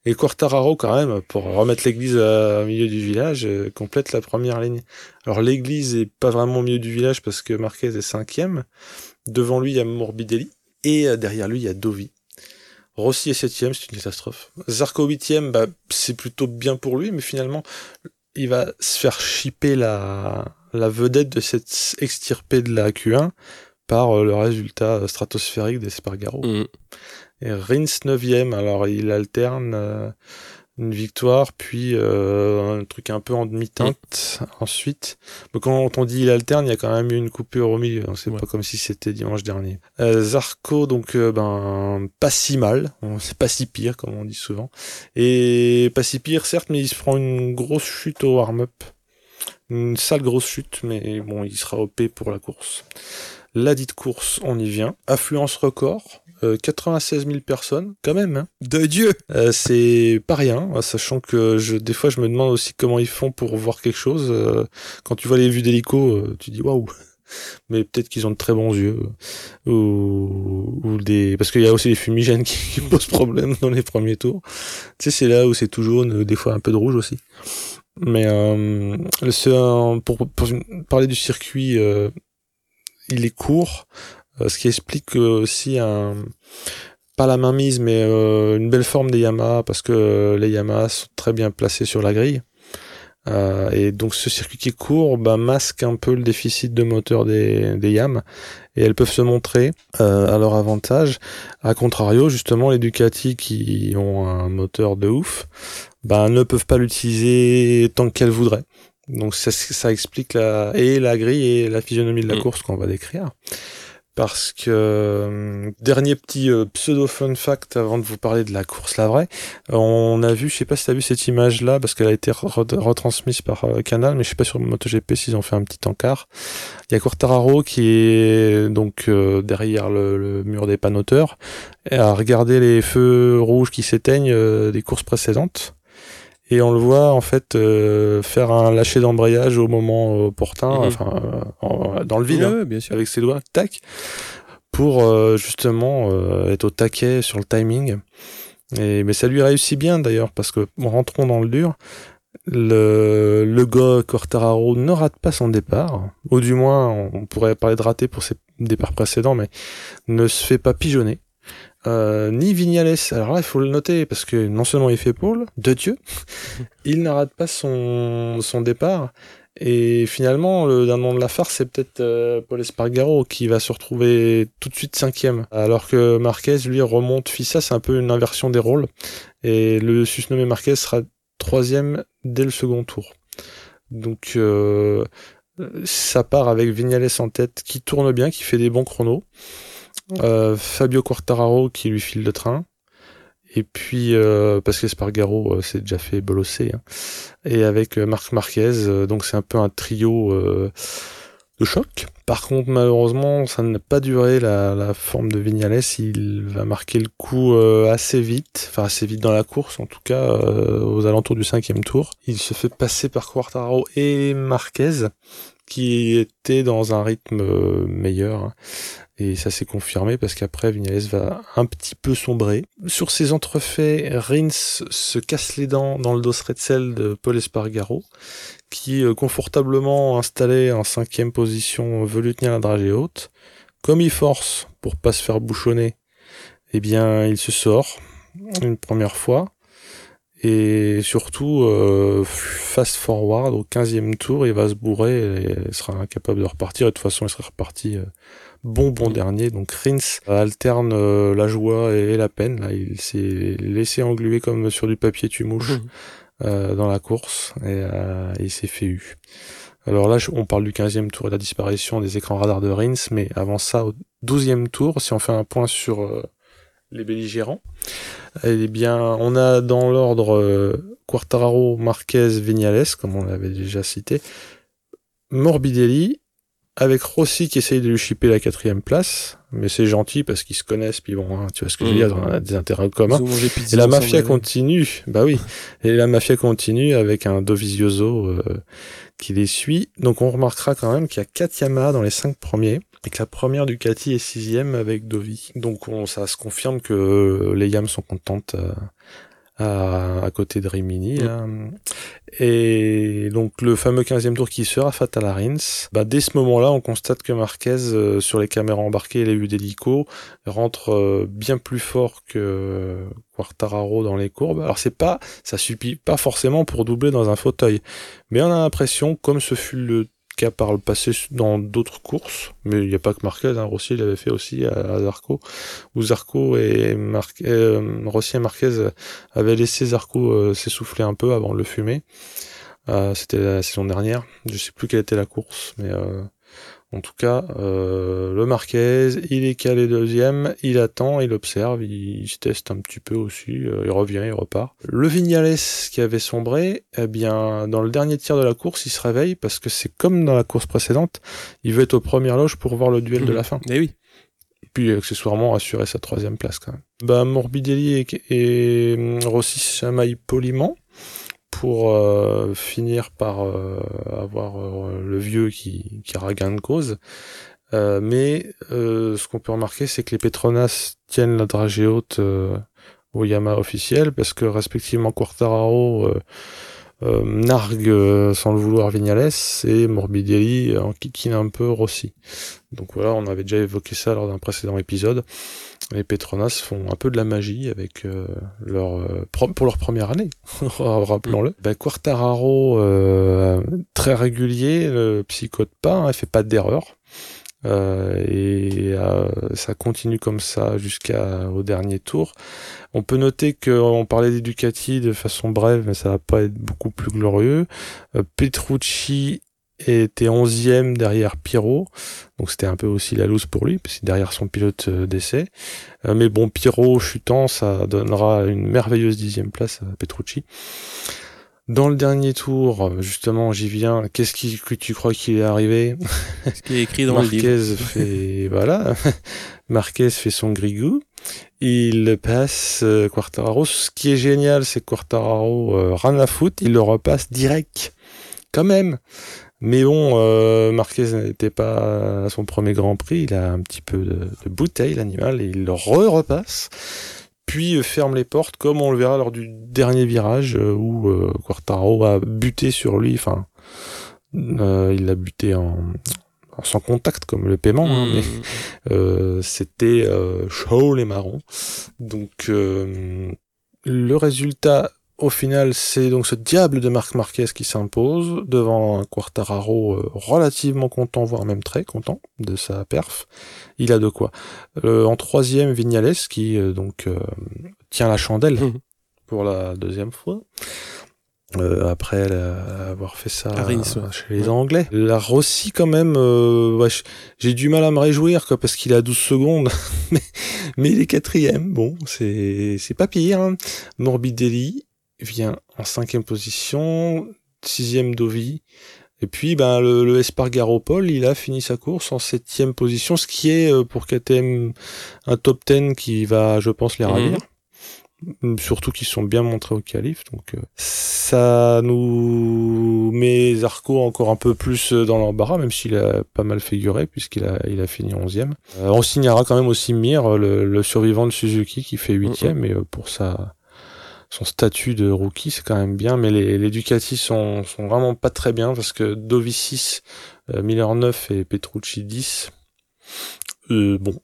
Et Quartararo, quand même, pour remettre l'église au milieu du village, euh, complète la première ligne. Alors l'église est pas vraiment au milieu du village parce que Marquez est cinquième. Devant lui, il y a Morbidelli. Et euh, derrière lui, il y a Dovi. Rossi est septième, c'est une catastrophe. Zarco huitième, bah, c'est plutôt bien pour lui, mais finalement, il va se faire chipper la, la vedette de cette extirpée de la Q1 par euh, le résultat stratosphérique d'Espargaro. Mm. Et Rins 9ème, alors il alterne euh, une victoire, puis euh, un truc un peu en demi-teinte ensuite. Mais quand on dit il alterne, il y a quand même eu une coupure au milieu, hein, c'est Ouais. pas comme si c'était dimanche dernier. Euh, Zarco, donc euh, ben pas si mal, On- c'est pas si pire comme on dit souvent. Et pas si pire certes, mais il se prend une grosse chute au warm-up. Une sale grosse chute, mais bon, il sera OP pour la course. La dite course, on y vient. Affluence record, euh, 96 000 personnes, quand même. Hein. De Dieu. Euh, c'est pas rien, euh, sachant que je, des fois je me demande aussi comment ils font pour voir quelque chose. Euh, quand tu vois les vues d'hélico, euh, tu dis waouh. <laughs> Mais peut-être qu'ils ont de très bons yeux, euh, ou, ou des, parce qu'il y a aussi les fumigènes <laughs> qui, qui posent problème dans les premiers tours. Tu sais, c'est là où c'est tout jaune, euh, des fois un peu de rouge aussi. Mais euh, le- pour, pour parler du circuit, euh, il est court, euh, ce qui explique euh, aussi un pas la mainmise, mais euh, une belle forme des Yamaha, parce que euh, les Yamaha sont très bien placés sur la grille. Euh, et donc ce circuit qui court bah, masque un peu le déficit de moteur des, des Yam et elles peuvent se montrer euh, à leur avantage. A contrario, justement, les Ducati qui ont un moteur de ouf bah, ne peuvent pas l'utiliser tant qu'elles voudraient. Donc ça, ça explique la, et la grille et la physionomie de la Mm. course qu'on va décrire. Parce que euh, dernier petit euh, pseudo fun fact avant de vous parler de la course la vraie, on a vu, je sais pas si t'as vu cette image là parce qu'elle a été re- retransmise par euh, Canal, mais je sais pas sur MotoGP s'ils ont fait un petit encart. Il y a Quartararo qui est donc euh, derrière le, mur des panoteurs et à regarder les feux rouges qui s'éteignent des courses précédentes. Et on le voit en fait euh, faire un lâcher d'embrayage au moment opportun, Mhm. enfin euh, en- dans le vide. Hein bien sûr. avec ses doigts, tac, pour euh, justement être au taquet sur le timing. Et, mais ça lui réussit bien d'ailleurs, parce que bon, rentrons dans le dur. Le, le gars Quartararo ne rate pas son départ, ou du moins on, on pourrait parler de raté pour ses départs précédents, mais ne se fait pas pigeonner. Euh, ni Vignales, alors là il faut le noter parce que non seulement il fait pôle, de Dieu, <laughs> il ne rate pas son, son départ Et finalement, le nom de la farce, c'est peut-être euh, Paul Espargaro qui va se retrouver tout de suite cinquième. Alors que Marquez, lui, remonte Fissa, c'est un peu une inversion des rôles. Et le susnommé Marquez sera troisième dès le second tour. Donc euh, ça part avec Vignales en tête qui tourne bien, qui fait des bons chronos. Euh, Fabio Quartararo qui lui file le train. Et puis, euh, parce qu'Espargaro euh, s'est déjà fait bolosser. Hein. Et avec euh, Marc Marquez, donc c'est un peu un trio de choc. Par contre, malheureusement, ça n'a pas duré la, la, forme de Vignales. Il va marquer le coup assez vite, enfin assez vite dans la course, en tout cas aux alentours du cinquième tour. Il se fait passer par Quartararo et Marquez, qui était dans un rythme meilleur. Hein. Et ça s'est confirmé parce qu'après, Vignales va un petit peu sombrer. Sur ces entrefaits, Rins se casse les dents dans le dos Retzel de Paul Espargaro, qui, euh, confortablement installé en cinquième position, veut lui tenir la dragée haute. Comme il force pour pas se faire bouchonner, eh bien, il se sort une première fois. Et surtout, euh, fast forward au 15e tour, il va se bourrer et il sera incapable de repartir. Et de toute façon, il sera reparti euh, bon bon dernier. Donc Rins alterne euh, la joie et, la peine. Là, il s'est laissé engluer comme sur du papier tu mouches euh, dans la course et euh, il s'est fait eu. Alors là, on parle du 15e tour et de la disparition des écrans radars de Rins, mais avant ça, au 12e tour, si on fait un point sur les belligérants, eh bien, on a dans l'ordre Quartararo, Marquez, Vignales, comme on l'avait déjà cité, Morbidelli, avec Rossi qui essaye de lui chipper la quatrième place, mais c'est gentil parce qu'ils se connaissent, puis bon, hein, tu vois ce que je veux dire, on a des intérêts communs. Et la mafia continue, bah oui, et la mafia continue avec un Dovizioso euh, qui les suit. Donc on remarquera quand même qu'il y a quatre Yamaha dans les cinq premiers, et que la première Ducati est sixième avec Dovi. Donc on, ça se confirme que les Yams sont contentes euh, à, côté de Rimini. Mm. Et donc le fameux 15e tour qui sera Fatal Rins, bah, dès ce moment-là, on constate que Marquez, euh, sur les caméras embarquées et les vues d'hélico, rentre euh, bien plus fort que Quartararo dans les courbes. Alors c'est pas, ça suffit pas forcément pour doubler dans un fauteuil, mais on a l'impression, comme ce fut le cas par le passé dans d'autres courses, mais il n'y a pas que Marquez, hein, Rossi l'avait fait aussi à, Zarco, où Zarco et Marquez, euh, Rossi et Marquez avaient laissé Zarco euh, s'essouffler un peu avant de le fumer. Euh, C'était la saison dernière, je sais plus quelle était la course, mais euh, en tout cas, euh, le Marquez, il est calé deuxième, il attend, il observe, il, se teste un petit peu aussi, euh, il revient, il repart. Le Vignales qui avait sombré, eh bien, dans le dernier tir de la course, il se réveille parce que c'est comme dans la course précédente, il veut être aux premières loges pour voir le duel de la fin. Eh oui. Et puis accessoirement assurer sa troisième place quand même. Bah Morbidelli et, et hum, Rossi chamaillent poliment pour euh, finir par euh, avoir euh, le vieux qui, qui aura gain de cause. mais ce qu'on peut remarquer, c'est que les Petronas tiennent la dragée haute au Yamaha officiel, parce que respectivement Quartararo nargue sans le vouloir Vignales et Morbidelli en kikine un peu Rossi. Donc voilà, on avait déjà évoqué ça lors d'un précédent épisode les Petronas font un peu de la magie avec euh, leur euh, pour leur première année, <laughs> rappelons-le. Ben, Quartararo euh, très régulier, ne psychote pas, hein, il fait pas d'erreur. et ça continue comme ça jusqu'au dernier tour. On peut noter qu'on parlait des Ducati de façon brève, mais ça va pas être beaucoup plus glorieux. Petrucci était 11e derrière Pirot. Donc c'était un peu aussi la loose pour lui, parce que derrière son pilote euh, d'essai. Euh, mais bon, Pirot chutant, ça donnera une merveilleuse dixième place à Petrucci. Dans le dernier tour, justement, j'y viens. Qu'est-ce qui, que tu crois qu'il est arrivé? Ce qui est écrit dans le livre. fait, <laughs> voilà. Marquez fait son grigou. Il passe euh, Quartararo. Ce qui est génial, c'est que Quartararo, euh, à foutre, il le repasse direct. Quand même. Mais bon, euh, Marquez n'était pas à son premier Grand Prix, il a un petit peu de, bouteille l'animal et il le re-repasse, puis euh, ferme les portes comme on le verra lors du dernier virage euh, où euh, Quartaro a buté sur lui, enfin il l'a buté en, sans contact comme le paiement, hein, mmh. mais c'était chaud les marrons. Donc le résultat au final, c'est donc ce diable de Marc Marquez qui s'impose devant un Quartararo euh, relativement content, voire même très content de sa perf. Il a de quoi. Euh, en troisième, Vignales qui euh, donc tient la chandelle Mhm. pour la deuxième fois. après avoir fait ça ouais. chez les. Anglais. La Rossi quand même, euh, ouais, j'ai du mal à me réjouir quoi, parce qu'il à 12 secondes, <laughs> mais, mais il est quatrième. Bon, c'est c'est pas pire. hein. Morbidelli vient en cinquième position, sixième Dovi. Et puis, ben, le, le Espargaropol, il a fini sa course en septième position, ce qui est euh, pour KTM un top 10 qui va, je pense, les ravir. Mm, Surtout qu'ils sont bien montrés au qualif, donc euh, ça nous met Zarco encore un peu plus euh, dans l'embarras, même s'il a pas mal figuré puisqu'il a il a fini onzième. Euh, on signera quand même aussi Mir, le, le survivant de Suzuki, qui fait huitième, et euh, pour sa son statut de rookie, c'est quand même bien, mais les, les Ducati sont, sont vraiment pas très bien parce que Dovi 6, euh, Miller 9 et Petrucci 10, euh, bon,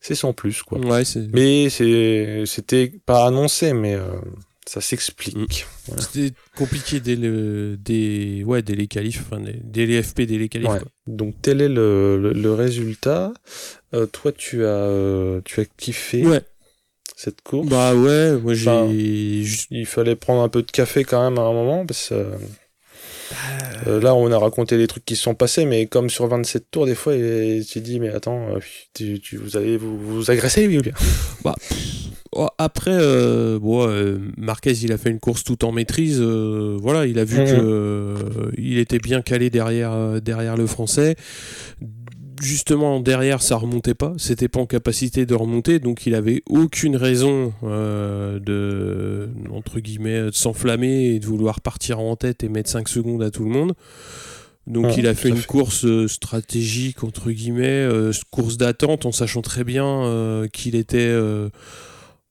c'est sans plus, quoi. Ouais, c'est. Mais c'est, c'était pas annoncé, mais euh, ça s'explique. Voilà. C'était compliqué dès, le, dès, ouais, dès les qualifs, enfin, dès, dès les FP, dès les qualifs. Ouais. quoi. Donc tel est le, le, le résultat. Euh, toi, tu as, euh, tu as kiffé Ouais, cette course. bah ouais, moi j'ai Enfin. Il fallait prendre un peu de café quand même à un moment parce que euh, Bah, euh, là on a raconté les trucs qui se sont passés mais comme sur 27 tours des fois tu dis mais attends euh, tu, tu- vous allez vous, vous agresser lui ou bien? <laughs> Oh, Après, euh, bon, euh, Marquez, il a fait une course tout en maîtrise. voilà, il a vu Mhm. que il était bien calé derrière, derrière le Français. Justement, derrière, ça remontait pas. C'était pas en capacité de remonter, donc il avait aucune raison euh, de entre guillemets de s'enflammer et de vouloir partir en tête et mettre 5 secondes à tout le monde. Donc Ouais, il a fait une fait. course euh, stratégique entre guillemets, euh, course d'attente en sachant très bien euh, qu'il était euh,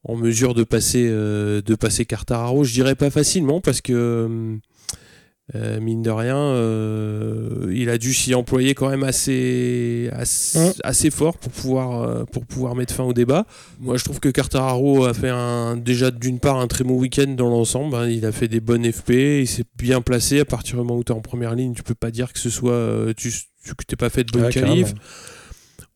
en mesure de passer euh, de passer Quartararo. Je dirais pas facilement parce que euh, mine de rien, euh, il a dû s'y employer quand même assez assez, Ouais. assez fort pour pouvoir euh, pour pouvoir mettre fin au débat. Moi, je trouve que Quartararo a fait un déjà d'une part un très bon week-end dans l'ensemble. hein. Il a fait des bonnes FP, il s'est bien placé. À partir du moment où tu es en première ligne, tu peux pas dire que ce soit tu que pas fait de bonne Ouais, qualif.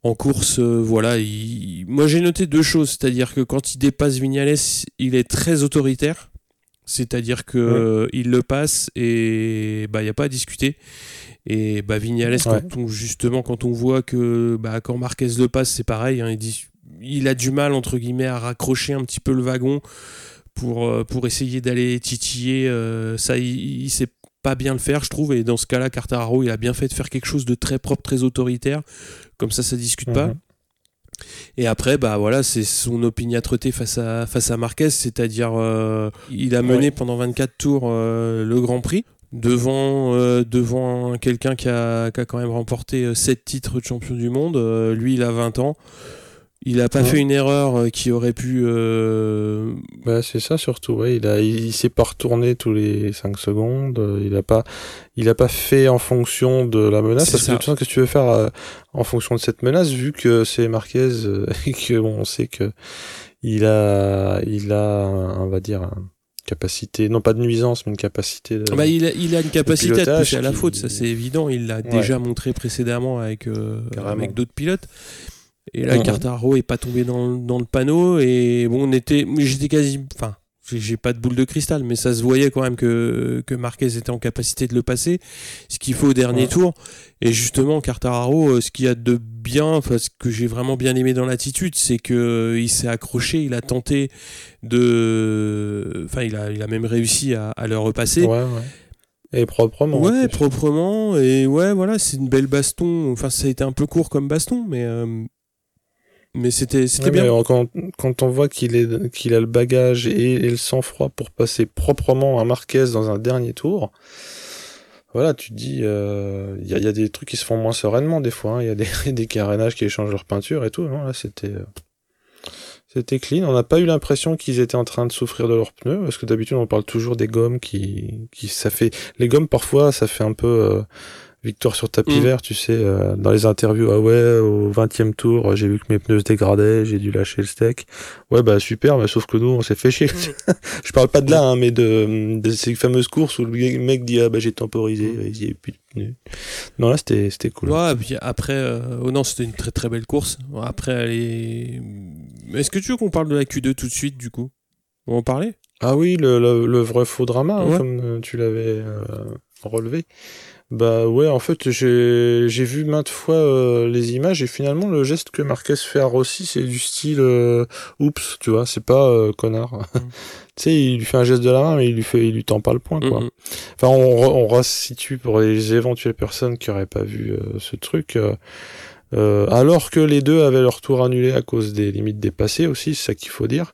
En course, voilà, il- moi j'ai noté deux choses, c'est-à-dire que quand il dépasse Vignales, il est très autoritaire, c'est-à-dire que Ouais. euh, il le passe et bah il y a pas à discuter. Et bah Vignales, quand on, justement quand on voit que bah, quand Marquez le passe, c'est pareil, hein, il dit il a du mal entre guillemets à raccrocher un petit peu le wagon pour euh, pour essayer d'aller titiller. euh, ça, il, il sait pas bien le faire, je trouve. Et dans ce cas-là, Cartararo, il a bien fait de faire quelque chose de très propre, très autoritaire. Comme ça, ça discute pas. Et après, bah voilà, c'est son opiniâtreté face à, face à Marquez, c'est-à-dire euh, il a mené Ouais. pendant 24 tours euh, le Grand Prix devant, euh, devant quelqu'un qui a, qui a quand même remporté 7 titres de champion du monde. Lui, il a 20 ans. Il a pas Ouais. fait une erreur euh, qui aurait pu. euh, Bah, c'est ça surtout, ouais. Il a, il, il s'est pas retourné tous les 5 secondes. euh, Il a pas, il a pas fait en fonction de la menace. C'est Parce que ça. de toute façon, qu'est-ce que tu veux faire euh, en fonction de cette menace, vu que c'est Marquez <laughs> et que bon, on sait que il a, il a, on va dire, une capacité, non pas de nuisance, mais une capacité de. Bah, il, a, il a une capacité à te pousser à la qui- faute, ça c'est évident. Il l'a Ouais. déjà montré précédemment avec, euh, avec d'autres pilotes. Et là. Quartaro est pas tombé dans, le- dans le panneau. Et bon, on était, j'étais quasi, enfin, j'ai- pas de boule de cristal, mais ça se voyait quand même que, que Marquez était en capacité de le passer, ce qu'il faut au dernier Ouais. tour. Et justement, Quartararo, euh, ce qu'il y a de bien, enfin, ce que j'ai vraiment bien aimé dans l'attitude, c'est que euh, il s'est accroché, il a tenté de, enfin, il a, il a même réussi à, à le repasser. Ouais, ouais. Et proprement. en Ouais, proprement. Et ouais, voilà, c'est une belle baston. Enfin, ça a été un peu court comme baston, mais, euh, mais c'était c'était Ouais, mais bien. euh, quand, quand on voit qu'il est qu'il a le bagage et, et le sang-froid pour passer proprement un Marquez dans un dernier tour, voilà, tu te dis, euh, il y, a, y a des trucs qui se font moins sereinement des fois. hein. Il y a des, <laughs> des carénages qui échangent leur peinture et tout. Non, là, c'était euh, c'était clean. On n'a pas eu l'impression qu'ils étaient en train de souffrir de leurs pneus, parce que d'habitude on parle toujours des gommes qui, qui ça fait les gommes parfois ça fait un peu euh, victoire sur tapis Mm. vert, tu sais, euh, dans les interviews, ah ouais, au 20e tour, j'ai vu que mes pneus se dégradaient, j'ai dû lâcher le steak. Ouais, bah super, mais sauf que nous, on s'est fait chier. <laughs> Je parle pas de là, hein, mais de, de ces fameuses courses où le mec dit, ah bah j'ai temporisé, il y avait plus de pneus. Non, là, c'était c'était cool. Ouais, et puis après, euh, oh non, c'était une très très belle course. Après, elle est. Est-ce que tu veux qu'on parle de la Q2 tout de suite, du coup? On va en parler? Ah oui, le, le, le vrai faux drama, hein, comme euh, tu l'avais euh, relevé. Bah ouais, en fait, j'ai j'ai vu maintes fois euh, les images et finalement le geste que Marquez fait à Rossi, c'est du style euh, oups, tu vois, c'est pas euh, connard. <laughs> tu sais, il lui fait un geste de la main, mais il lui fait, il lui tend pas le poing, quoi. Enfin, on, re- on resitue pour les éventuelles personnes qui auraient pas vu euh, ce truc. euh, euh, alors que les deux avaient leur tour annulé à cause des limites dépassées aussi, c'est ça qu'il faut dire.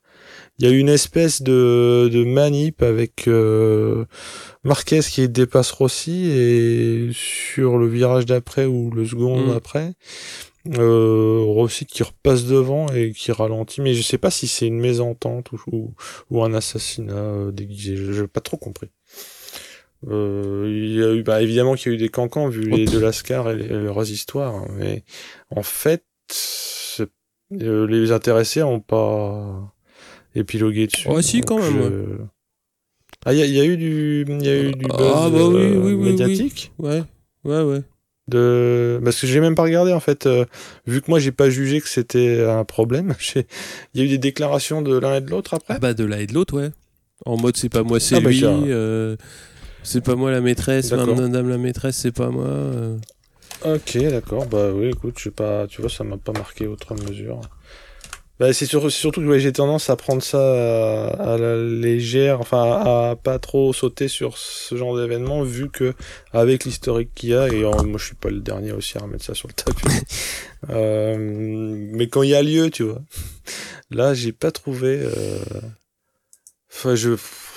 Il y a eu une espèce de, de manip avec euh, Marquez qui dépasse Rossi et sur le virage d'après ou le second Mm. d'après, euh, Rossi qui repasse devant et qui ralentit. Mais je sais pas si c'est une mésentente ou, ou, ou un assassinat euh, déguisé. Je n'ai pas trop compris. Euh, il y a eu, bah, évidemment qu'il y a eu des cancans vu les de Lascar et, les- leurs histoires, hein, mais en fait, euh, les intéressés ont pas épilogué dessus. Ouais, si, donc quand même, je- Ah, il y, a- il y a eu du, il y a eu du buzz Ah, bah oui, euh, oui, oui, oui. médiatique. Ouais, ouais, ouais. De... Parce que j'ai même pas regardé en fait, euh, vu que moi j'ai pas jugé que c'était un problème. <laughs> Il y a eu des déclarations de l'un et de l'autre après? Ah bah de l'un et de l'autre, ouais. En mode c'est pas moi, c'est Ah bah, lui. euh, c'est pas moi la maîtresse, madame la maîtresse, c'est pas moi. euh. Ok, d'accord. Bah oui, écoute, je sais pas, tu vois, ça m'a pas marqué autre mesure. Bah, c'est sur- c'est surtout que ouais, j'ai tendance à prendre ça à, à la légère, enfin à, pas trop sauter sur ce genre d'événement, vu que avec l'historique qu'il y a, et moi je suis pas le dernier aussi à remettre ça sur le tapis. <laughs> Euh, mais quand il y a lieu, tu vois. Là, j'ai pas trouvé. euh, Enfin, je,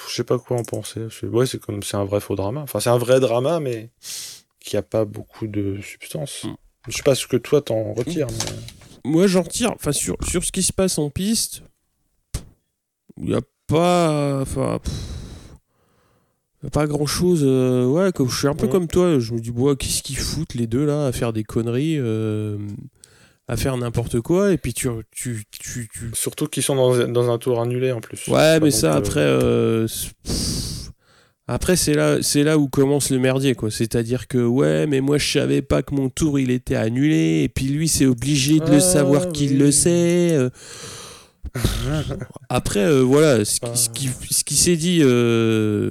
je sais pas quoi en penser. Ouais, c'est comme c'est un vrai faux drama. Enfin, c'est un vrai drama, mais qui a pas beaucoup de substance. Mm. Je sais pas ce que toi t'en retires. mais- Moi j'en retire, enfin sur, sur ce qui se passe en piste, il y a pas. Enfin. pff, Pas grand chose, ouais, comme, je suis un peu Ouais. comme toi, je me dis, ouais, qu'est-ce qu'ils foutent les deux là à faire des conneries, euh, à faire n'importe quoi, et puis tu, tu, tu, tu, Surtout qu'ils sont dans, dans un tour annulé en plus. Ouais, mais ça euh, après, euh, pff, après c'est là, c'est là où commence le merdier quoi. C'est-à-dire que ouais, mais moi je savais pas que mon tour il était annulé, et puis lui c'est obligé de le Ah, savoir qu'il le sait. euh. <laughs> Après euh, voilà, ce qui, ce qui, ce qui s'est dit, euh,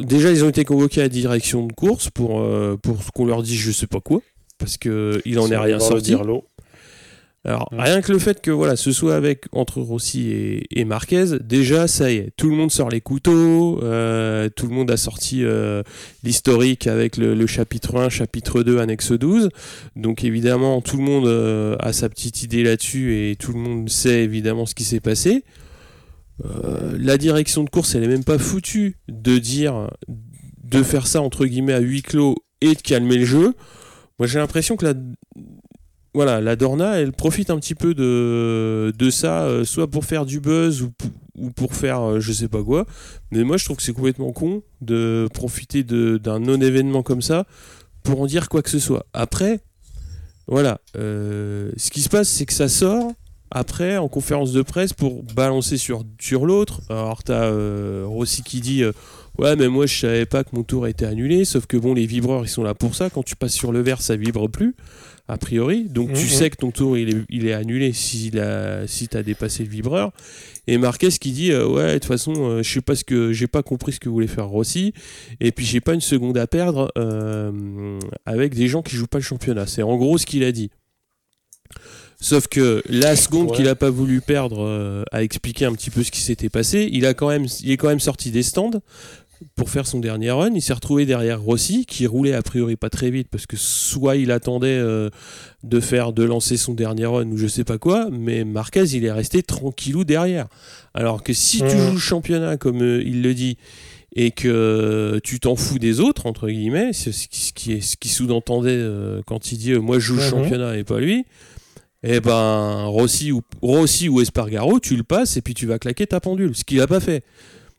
déjà ils ont été convoqués à la direction de course pour euh, pour qu'on leur dise je sais pas quoi, parce que il en est rien sorti. dire l'eau. Alors, rien que le fait que voilà, ce soit avec entre Rossi et, et Marquez, déjà, ça y est, tout le monde sort les couteaux, euh, tout le monde a sorti euh, l'historique avec le, le chapitre 1, chapitre 2, annexe 12. Donc, évidemment, tout le monde euh, a sa petite idée là-dessus et tout le monde sait évidemment ce qui s'est passé. La direction de course, elle est même pas foutue de dire, de faire ça entre guillemets à huis clos et de calmer le jeu. Moi, j'ai l'impression que la, voilà, la Dorna, elle profite un petit peu de, de ça, euh, soit pour faire du buzz ou, pour faire euh, je sais pas quoi. Mais moi, je trouve que c'est complètement con de profiter d'un non-événement comme ça pour en dire quoi que ce soit. Après, voilà, euh, ce qui se passe, c'est que ça sort après en conférence de presse pour balancer sur, sur l'autre. Alors, t'as Rossi qui dit. Ouais, mais moi je savais pas que mon tour était annulé, sauf que bon, les vibreurs ils sont là pour ça. Quand tu passes sur le verre, ça vibre plus, a priori. Donc tu Mhm. sais que ton tour il est, il est annulé si, la, si t'as dépassé le vibreur. Et Marquez qui dit euh, Ouais, de toute façon, euh, je sais pas ce que j'ai pas compris ce que voulait faire Rossi, et puis j'ai pas une seconde à perdre euh, avec des gens qui jouent pas le championnat. C'est en gros ce qu'il a dit. Sauf que la seconde Ouais. qu'il a pas voulu perdre euh, a expliqué un petit peu ce qui s'était passé. Il a quand même, il est quand même sorti des stands pour faire son dernier run. Il s'est retrouvé derrière Rossi, qui roulait a priori pas très vite parce que soit il attendait euh, de faire, de lancer son dernier run ou je sais pas quoi, mais Marquez il est resté tranquillou derrière. Alors que si tu Mhm. joues le championnat comme euh, il le dit et que tu t'en fous des autres entre guillemets, c'est ce qui, ce qui est ce qui sous-entendait euh, quand il dit euh, moi je joue le Mhm. championnat et pas lui. Eh ben Rossi ou Rossi ou Espargaro, tu le passes et puis tu vas claquer ta pendule, ce qu'il a pas fait.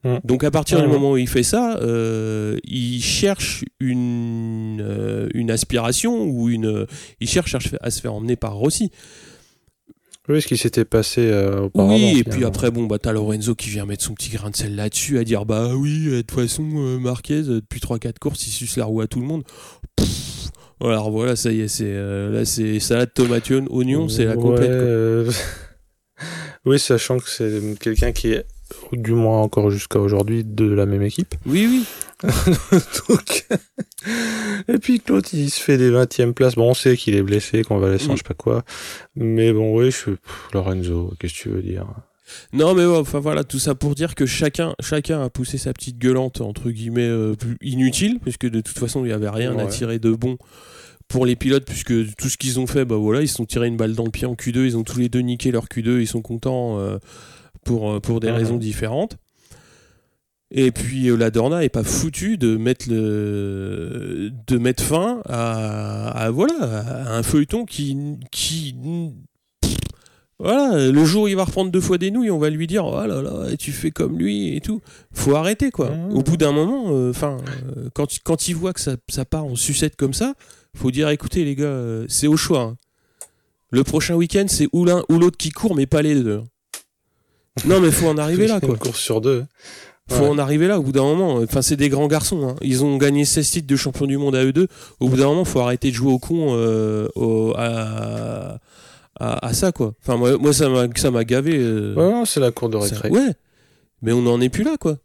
Mm. Donc à partir du moment où il fait ça, euh, il cherche une, euh, une aspiration ou une, il cherche à, se faire emmener par Rossi. Oui, ce qui s'était passé euh, auparavant. Oui, et puis après, bon, bah, t'as Lorenzo qui vient mettre son petit grain de sel là-dessus, à dire bah oui, de toute façon, Marquez, depuis 3-4 courses, il suce la roue à tout le monde. alors voilà, ça y est, c'est là, c'est salade, tomate, oignon, c'est la complète. <laughs> oui, sachant que c'est quelqu'un qui est du moins encore jusqu'à aujourd'hui, de la même équipe. Oui, oui. <laughs> Et puis Claude, il se fait des 20e places. Bon, on sait qu'il est blessé, qu'on va laisser, je sais pas quoi. Mais bon, oui, je suis Lorenzo, qu'est-ce que tu veux dire? Non mais enfin voilà tout ça pour dire que chacun chacun a poussé sa petite gueulante entre guillemets euh, inutile puisque de toute façon il n'y avait rien à tirer de bon pour les pilotes puisque tout ce qu'ils ont fait bah voilà ils se sont tirés une balle dans le pied en Q2 ils ont tous les deux niqué leur Q2 ils sont contents euh, pour, euh, pour des raisons différentes. Et puis euh, la Dorna est pas foutue de mettre le de mettre fin à, voilà un feuilleton qui qui voilà le jour où il va reprendre deux fois des nouilles on va lui dire oh là là tu fais comme lui et tout. Faut arrêter quoi. Au bout d'un moment euh, enfin quand quand il voit que ça, ça, part en sucette comme ça faut dire écoutez les gars c'est au choix hein. le prochain week-end c'est ou l'un ou l'autre qui court mais pas les deux non, mais faut en arriver là, quoi. Une course sur deux. Faut en arriver là au bout d'un moment. Enfin, c'est des grands garçons. Hein. Ils ont gagné 16 titres de champion du monde à eux deux. Au bout d'un moment, faut arrêter de jouer au con euh, à, à, ça, quoi. Enfin, moi, moi ça m'a gavé. Euh. Ouais, c'est la cour de récré. Ouais. Mais on n'en est plus là, quoi.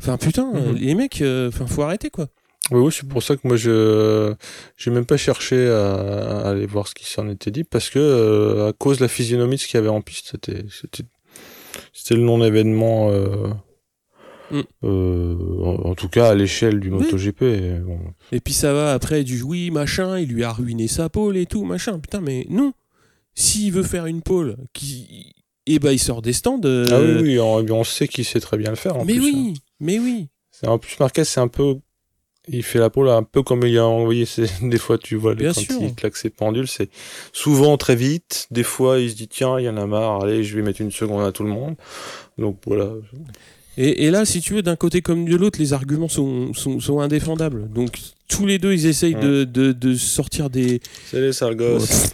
Enfin, putain, mhm. les mecs, euh, enfin, faut arrêter, quoi. Oui, oui, c'est pour ça que moi je j'ai même pas cherché à, aller voir ce qui s'en était dit parce que à cause de la physionomie de ce qu'il y avait en piste, c'était c'était le non-événement. Euh, mm. euh, en, tout cas à l'échelle du MotoGP. Et puis ça va après du oui machin, il lui a ruiné sa pole et tout machin. Putain mais non. S'il veut faire une pole, qui et eh ben il sort des stands. Euh, ah oui oui, on, sait qu'il sait très bien le faire. En mais oui, hein. mais oui. En plus Marquez c'est un peu il fait la pole un peu comme il a envoyé. <laughs> Des fois, tu vois, quand il claque ses pendules, c'est souvent très vite. Des fois, il se dit tiens, il y en a marre, allez, je vais mettre une seconde à tout le monde. Donc voilà. Et, là, si tu veux, d'un côté comme de l'autre, les arguments sont, sont, indéfendables. Donc tous les deux, ils essayent de, de, sortir des. <laughs> C'est les sales gosses.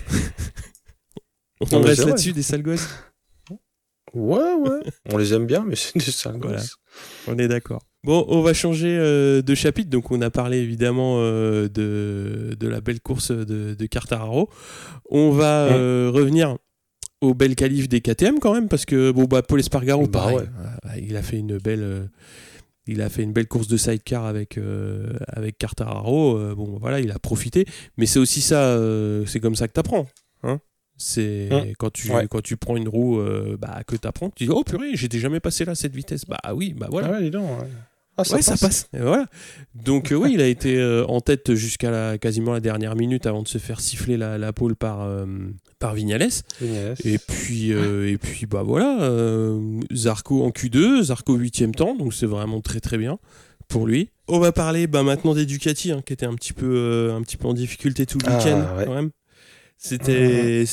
On reste là-dessus, des sales gosses. Ouais, ouais. On les aime bien, mais c'est des sales gosses. On est d'accord. Bon, on va changer euh, de chapitre. Donc, on a parlé évidemment euh, de, de, la belle course de, de Cartararo. On va euh, revenir au bel calife des KTM quand même, parce que bon, bah, Paul Espargaro, bah, il a fait une belle. il a fait une belle course de sidecar avec, avec Cartararo. bon, voilà, il a profité. Mais c'est aussi ça, c'est comme ça que tu apprends. Hein c'est hein quand tu quand tu prends une roue bah, que tu apprends, tu dis oh purée, j'étais jamais passé là cette vitesse. Bah oui, bah voilà. Ah ouais, dis donc, ah, ça, passe. ça passe. voilà. Donc euh, oui, il a été euh, en tête jusqu'à la, quasiment la dernière minute avant de se faire siffler la, la pole par, euh, par Vignales. Et puis et puis bah voilà, Zarco en Q2, Zarco 8 temps, donc c'est vraiment très très bien pour lui. On va parler bah, maintenant des Ducati, hein, qui était un petit peu un petit peu en difficulté tout le ah, week-end quand même. C'était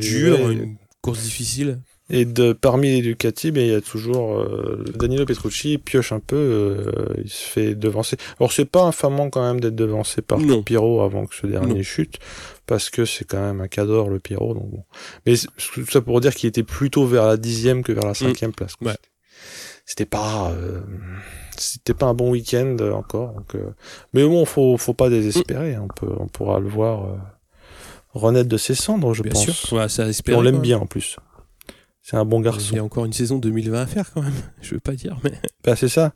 dur, une course difficile. Et de, parmi les Ducati, ben, il y a toujours euh, Danilo Petrucci, pioche un peu, euh, il se fait devancer. Alors c'est pas infamant quand même d'être devancé par le Pyro avant que ce dernier chute, parce que c'est quand même un cador le Pyro. Donc bon. Mais tout ça pour dire qu'il était plutôt vers la dixième que vers la mm. cinquième place. C'était pas, euh, c'était pas un bon week-end encore. Donc, mais bon, faut, faut pas désespérer. Hein. On peut, on pourra le voir renaître de ses cendres, je pense. Sûr. ça on l'aime bien en plus. C'est un bon garçon. Il y a encore une saison 2020 à faire quand même. <laughs> Je veux pas dire, mais. <laughs> Bah, c'est ça.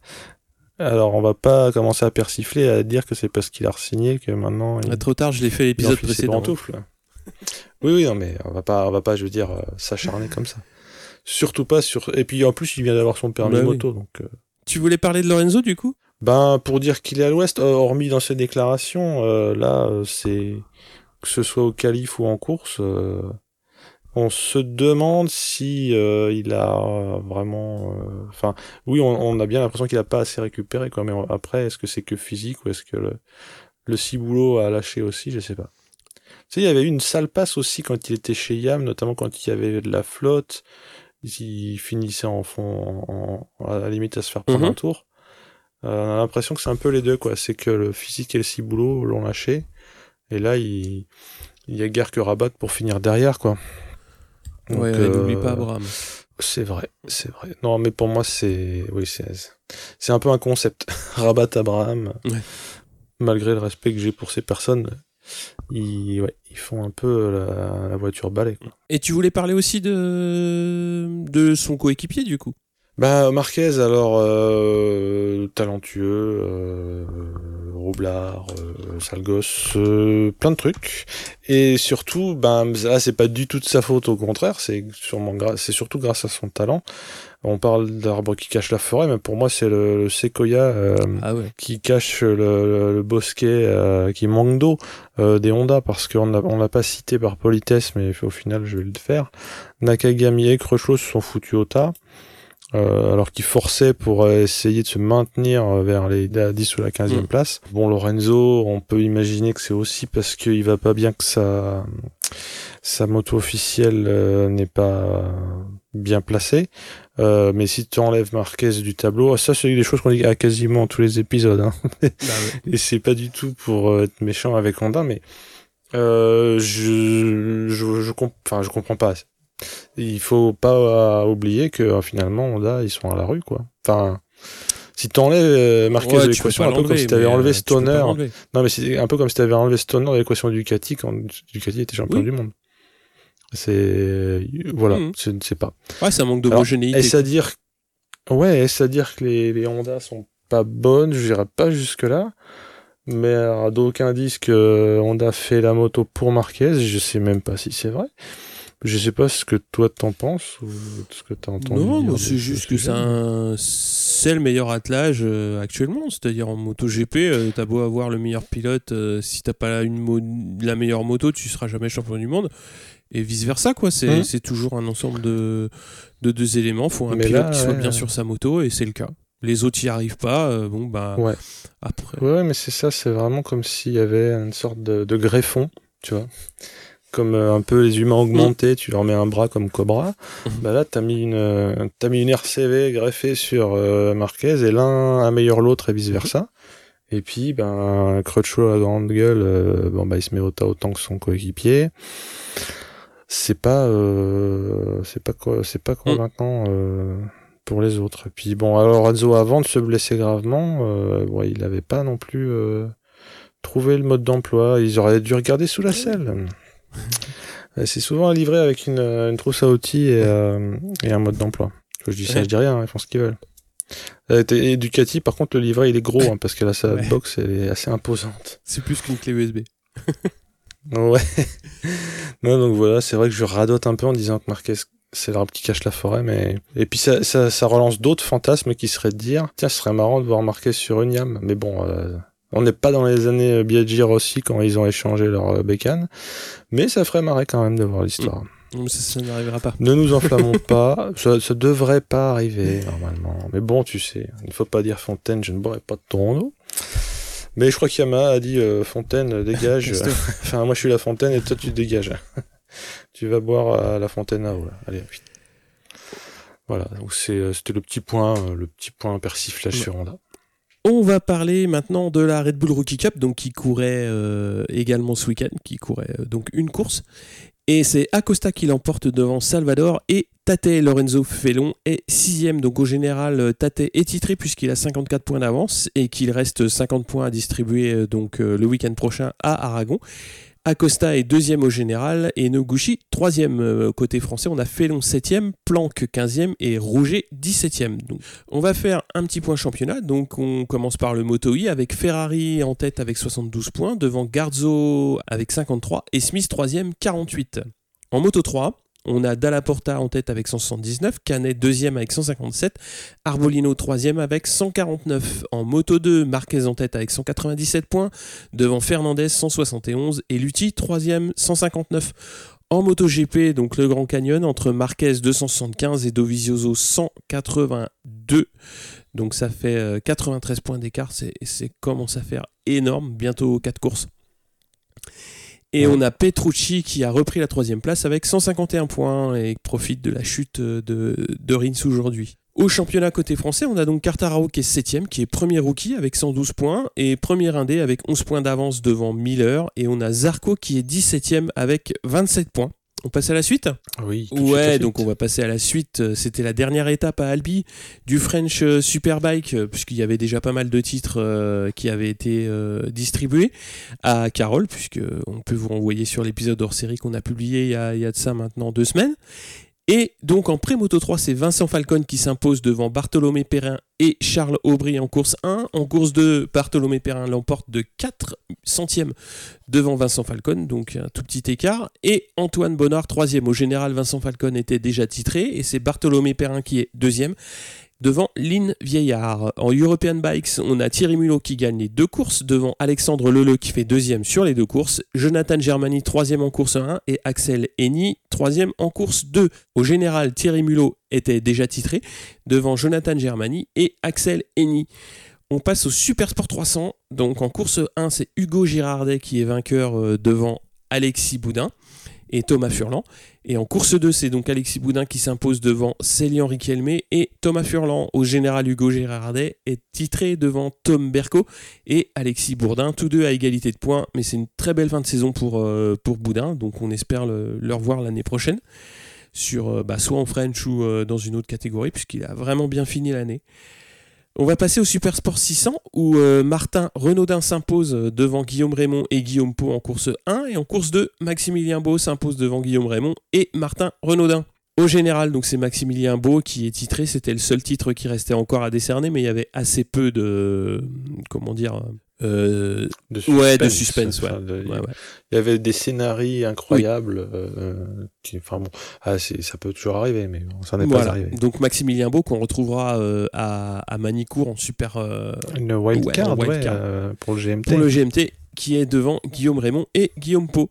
Alors, on va pas commencer à persifler, à dire que c'est parce qu'il a re-signé que maintenant. Il... Ah, trop tard, je l'ai fait l'épisode précédent. oui, oui, non, mais on va pas, on va pas, je veux dire, euh, s'acharner comme ça. Surtout pas sur. Et puis en plus, il vient d'avoir son permis bah moto, donc. Euh. Tu voulais parler de Lorenzo du coup? Ben, pour dire qu'il est à l'ouest, euh, hormis dans ses déclarations, là, c'est que ce soit au calife ou en course, on se demande si euh, il a vraiment euh, enfin oui on, a bien l'impression qu'il a pas assez récupéré quoi mais après est-ce que c'est que physique ou est-ce que le, le ciboulot a lâché aussi je sais pas tu sais il y avait eu une sale passe aussi quand il était chez Yam notamment quand il y avait de la flotte il finissait en fond, à la limite à se faire prendre Mhm. un tour. Euh, on a l'impression que c'est un peu les deux, quoi. C'est que le physique et le ciboulot l'ont lâché. Et là, il, il y a guère que Rabat pour finir derrière, quoi. Donc, ouais, euh, n'oublie pas Abraham. C'est vrai, c'est vrai. Non, mais pour moi, c'est, oui, c'est, c'est un peu un concept. <laughs> Rabat Abraham, Ouais. malgré le respect que j'ai pour ces personnes, ils, ouais, ils font un peu la, la voiture balai, quoi. Et tu voulais parler aussi de, de son coéquipier, du coup? Bah Marquez alors euh, talentueux, euh, roublard, euh, sale gosse, euh, plein de trucs et surtout ben là c'est pas du tout de sa faute au contraire c'est sûrement c'est surtout grâce à son talent. On parle d'arbre qui cache la forêt mais pour moi c'est le, le séquoia euh, Ah ouais. qui cache le, le- le bosquet euh, qui manque d'eau euh, des Honda parce qu'on a- on l'a pas cité par politesse mais au final je vais le faire. Nakagami et Crutchlow se sont foutus au tas. Euh, alors qu'ils forçaient pour euh, essayer de se maintenir euh, vers les la 10 ou la 15e Mm. place. Bon, Lorenzo, on peut imaginer que c'est aussi parce qu'il va pas bien que sa, sa moto officielle euh, n'est pas bien placée. Euh, mais si tu enlèves Marquez du tableau, ça c'est des choses qu'on dit à quasiment tous les épisodes. Hein. Bah ouais. <laughs> Et c'est pas du tout pour euh, être méchant avec Honda, mais euh, je, je, je, comp- enfin, je comprends pas. Il faut pas euh, oublier que euh, finalement Honda ils sont à la rue quoi. Enfin, si t'enlèves euh, Marquez Ouais, de l'équation, un peu comme si t'avais enlevé Stoner. Non mais c'est un peu comme si t'avais enlevé Stoner de l'équation Ducati quand Ducati était champion Oui. du monde. C'est voilà, Mhm. je ne sais pas. Ouais, ça manque Alors, d'homogénéité. Est-ce à dire, ouais, est-ce à dire que les, les Honda sont pas bonnes? Je dirais pas jusque là. Mais d'aucuns disent que Honda fait la moto pour Marquez. Je sais même pas si c'est vrai. Je sais pas ce que toi t'en penses ou ce que t'as entendu. Non, c'est ce juste que c'est un... c'est le meilleur attelage euh, actuellement. C'est-à-dire en MotoGP, euh, t'as beau avoir le meilleur pilote, euh, si t'as pas une mo- la meilleure moto, tu seras jamais champion du monde. Et vice versa, quoi. C'est Mhm. c'est toujours un ensemble de, de deux éléments. Faut un Mais pilote là, qui soit ouais. bien sur sa moto, et c'est le cas. Les autres y arrivent pas. euh, bon, bah. Ouais. Après. Ouais, ouais, mais c'est ça, c'est vraiment comme s'il y avait une sorte de, de greffon, tu vois. Comme euh, un peu les humains augmentés, tu leur mets un bras comme Cobra. Mhm. Bah là, t'as mis une, euh, t'as mis une RCV greffée sur euh, Marquez et l'un améliore l'autre et vice versa. Et puis, ben, Crutchlow à grande gueule, euh, bon, bah, il se met au tas autant que son coéquipier. C'est pas, euh, c'est pas quoi, c'est pas convaincant, euh, pour les autres. Et puis bon, alors Renzo avant de se blesser gravement, euh, ouais, il avait pas non plus euh, trouvé le mode d'emploi. Ils auraient dû regarder sous la selle. Euh, C'est souvent livré avec une, euh, une trousse à outils et, euh, et un mode d'emploi. Je dis ça, Ouais. je dis rien, ils font ce qu'ils veulent. Euh, Et Ducati, par contre, le livret, il est gros, hein, parce que là, sa Ouais. box, elle est assez imposante. C'est plus qu'une clé USB. <laughs> Ouais. non, donc voilà, c'est vrai que je radote un peu en disant que Marquez, c'est l'arbre qui cache la forêt, mais. Et puis ça, ça, ça relance d'autres fantasmes qui seraient de dire, tiens, ce serait marrant de voir Marquez sur une yam. Mais bon, euh, on n'est pas dans les années euh, Biaggi Rossi quand ils ont échangé leur euh, bécane. Mais ça ferait marrer quand même de voir l'histoire. Mais Ça, ça n'arrivera pas. Ne nous enflammons <laughs> pas, ça, ça devrait pas arriver normalement. Mais bon, tu sais, il ne faut pas dire Fontaine, je ne boirai pas de ton eau. Mais je crois qu'Yama a dit euh, Fontaine, dégage. <laughs> <laughs> Enfin, moi je suis la Fontaine et toi tu dégages. tu vas boire à la Fontaine à eau. là. Allez, vite. Voilà, donc c'était le petit point, le petit point persiflage Ouais. sur Honda. On va parler maintenant de la Red Bull Rookie Cup, donc qui courait euh, également ce week-end, qui courait euh, donc une course. Et c'est Acosta qui l'emporte devant Salvador et Tate Lorenzo Felon est sixième. Donc au général, euh, Tate est titré puisqu'il a 54 points d'avance et qu'il reste 50 points à distribuer donc le week-end prochain à Aragon. Acosta est deuxième au général et Noguchi troisième euh, côté français. On a Felon septième, Planck 15e et Rouget 17e. Donc on va faire un petit point championnat. Donc on commence par le Moto E avec Ferrari en tête avec 72 points, devant Garzo avec 53 et Smith 3e 48. En Moto 3, on a Dalla Porta en tête avec 179, Canet 2e avec 157, Arbolino 3e avec 149. En Moto 2, Marquez en tête avec 197 points, devant Fernandez 171 et Lutti 3e 159. En MotoGP, donc le Grand Canyon, entre Marquez 275 et Dovizioso 182. Donc ça fait euh, 93 points d'écart, c'est, c'est commence à faire énorme, bientôt 4 courses. Et Ouais. on a Petrucci qui a repris la troisième place avec 151 points et profite de la chute de, de Rins aujourd'hui. Au championnat côté français, on a donc Cartarao qui est 7ème, qui est premier rookie avec 112 points, et premier indé avec 11 points d'avance devant Miller, et on a Zarco qui est 17ème avec 27 points. On passe à la suite Oui. Ouais, suite. donc on va passer à la suite. Euh, C'était la dernière étape à Albi du French euh, Superbike, euh, puisqu'il y avait déjà pas mal de titres euh, qui avaient été euh, distribués à Carole, puisque on peut vous renvoyer sur l'épisode hors série qu'on a publié il y a, il y a de ça maintenant deux semaines. Et donc en pré-moto 3, c'est Vincent Falcon qui s'impose devant Bartholomé Perrin et Charles Aubry en course 1. En course 2, Bartholomé Perrin l'emporte de 4 centièmes devant Vincent Falcon, donc un tout petit écart. Et Antoine Bonnard, troisième. Au général, Vincent Falcon était déjà titré et c'est Bartholomé Perrin qui est deuxième devant Lynn Vieillard. En European Bikes, on a Thierry Mulot qui gagne les deux courses devant Alexandre Leleu qui fait deuxième sur les deux courses, Jonathan Germani troisième en course 1 et Axel Henny troisième en course 2. Au général, Thierry Mulot était déjà titré devant Jonathan Germani et Axel Henny. On passe au Super Sport 300. Donc en course 1, c'est Hugo Girardet qui est vainqueur euh, devant Alexis Boudin et Thomas Furlan. Et en course 2, c'est donc Alexis Boudin qui s'impose devant Célian Riquelme et Thomas Furlan. Au général, Hugo Girardet est titré devant Tom Berco et Alexis Bourdin, tous deux à égalité de points. Mais c'est une très belle fin de saison pour, euh, Boudin, donc on espère le, le revoir l'année prochaine, sur, euh, bah, soit en French ou euh, dans une autre catégorie, puisqu'il a vraiment bien fini l'année. On va passer au Super Sport 600 où euh, Martin Renaudin s'impose devant Guillaume Raymond et Guillaume Pau en course 1 et en course 2 Maximilien Beau s'impose devant Guillaume Raymond et Martin Renaudin. Au général, donc c'est Maximilien Beau qui est titré, c'était le seul titre qui restait encore à décerner, mais il y avait assez peu de comment dire euh, De ouais de suspense, ouais. enfin, de- Ouais, ouais. Il y avait des scénarios incroyables. euh, qui, enfin bon, ah, ça peut toujours arriver, mais bon, ça n'est pas arrivé. Donc Maximilien Beau qu'on retrouvera euh, à, à Manicourt en super Une wild card, wild pour le GMT. pour le GMT qui est devant Guillaume Raymond et Guillaume Pau.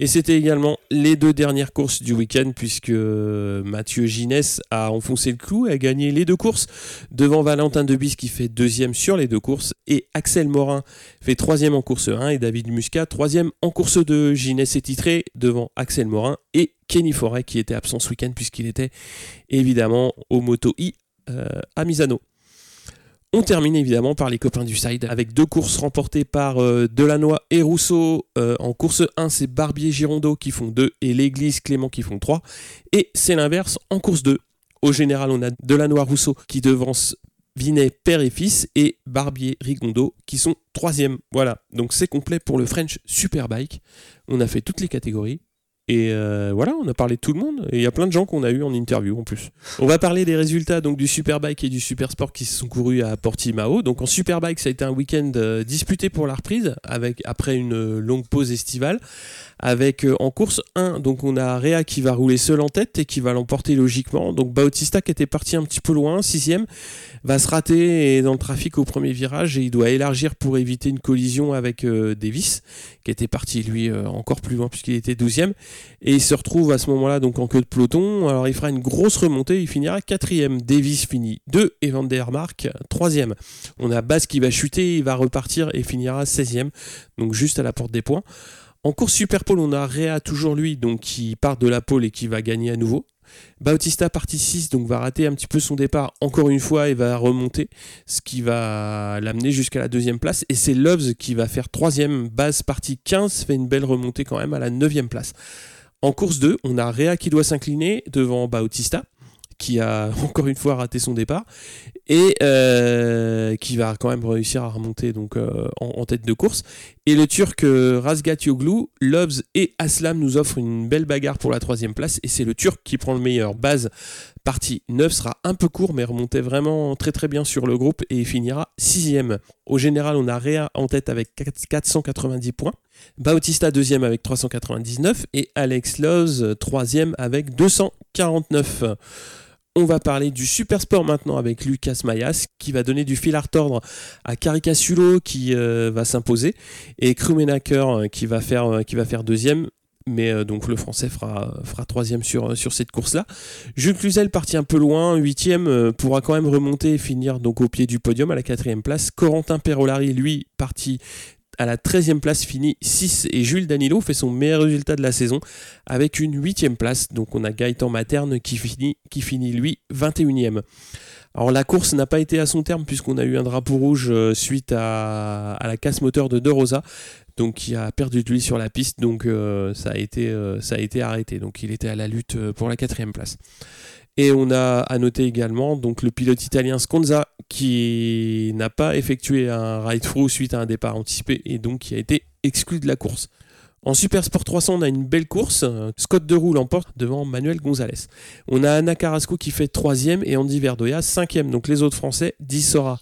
Et c'était également les deux dernières courses du week-end puisque Mathieu Ginès a enfoncé le clou et a gagné les deux courses devant Valentin Debis qui fait deuxième sur les deux courses et Axel Morin fait troisième en course 1 et David Muscat troisième en course 2. Ginès est titré devant Axel Morin et Kenny Forêt qui était absent ce week-end puisqu'il était évidemment au Moto I euh, à Misano. On termine évidemment par les copains du side avec deux courses remportées par euh, et Rousseau. Euh, en course 1, c'est Barbier Girondeau qui font 2 et l'Église Clément qui font 3. Et c'est l'inverse en course 2. Au général, on a Delannoy Rousseau qui devance Vinet père et fils et Barbier Rigondo qui sont troisième. Voilà, donc c'est complet pour le French Superbike. On a fait toutes les catégories. Et euh, voilà, on a parlé de tout le monde. Et il y a plein de gens qu'on a eu en interview en plus. On va parler des résultats donc du Superbike et du Supersport qui se sont courus à Portimao. Donc en Superbike, ça a été un week-end euh, disputé pour la reprise avec après une euh, longue pause estivale. Avec en course 1, donc on a Réa qui va rouler seul en tête et qui va l'emporter logiquement. Donc Bautista qui était parti un petit peu loin, sixième, va se rater dans le trafic au premier virage et il doit élargir pour éviter une collision avec Davis qui était parti lui encore plus loin puisqu'il était 12e et il se retrouve à ce moment-là donc en queue de peloton. Alors il fera une grosse remontée, il finira quatrième. Davis finit 2 et Van der Mark troisième. On a Bass qui va chuter, il va repartir et finira 16e, donc juste à la porte des points. En course super pole, on a Réa toujours lui, donc qui part de la pole et qui va gagner à nouveau. Bautista partie 6, donc va rater un petit peu son départ encore une fois et va remonter, ce qui va l'amener jusqu'à la deuxième place. Et c'est Loves qui va faire troisième, base partie 15, fait une belle remontée quand même à la neuvième place. En course 2, on a Réa qui doit s'incliner devant Bautista, qui a <laughs> encore une fois raté son départ, et euh, qui va quand même réussir à remonter donc, euh, en, tête de course. Et le Turc euh, Razgatioğlu, Loves et Aslam nous offrent une belle bagarre pour la troisième place, et c'est le Turc qui prend le meilleur. Base partie 9 sera un peu court, mais remontait vraiment très très bien sur le groupe et finira sixième. Au général, on a Réa en tête avec 490 points. Bautista deuxième avec 399 et Alex Loves troisième avec 249. On va parler du super sport maintenant avec Lucas Mayas qui va donner du fil à retordre à Caricasulo qui euh, va s'imposer et Krumenacker euh, qui va faire euh, qui va faire deuxième mais donc le français fera, troisième sur, sur cette course-là. Jules Cluzel parti un peu loin, huitième, pourra quand même remonter et finir donc au pied du podium à la quatrième place. Corentin Perolari, lui, parti à la 13e place finit 6 et Jules Danilo fait son meilleur résultat de la saison avec une 8e place. Donc on a Gaëtan Materne qui finit, qui finit lui 21e. Alors la course n'a pas été à son terme puisqu'on a eu un drapeau rouge euh, suite à, la casse moteur de De Rosa, donc qui a perdu de lui sur la piste, donc euh, ça, a été, euh, ça a été arrêté. Donc il était à la lutte pour la quatrième place. Et on a à noter également donc le pilote italien Sconza qui n'a pas effectué un ride-through suite à un départ anticipé et donc qui a été exclu de la course. En Super Sport 300, on a une belle course. Scott Deroux l'emporte devant Manuel Gonzalez. On a Anna Carrasco qui fait 3 et Andy Verdoya 5 Donc les autres Français, Dissora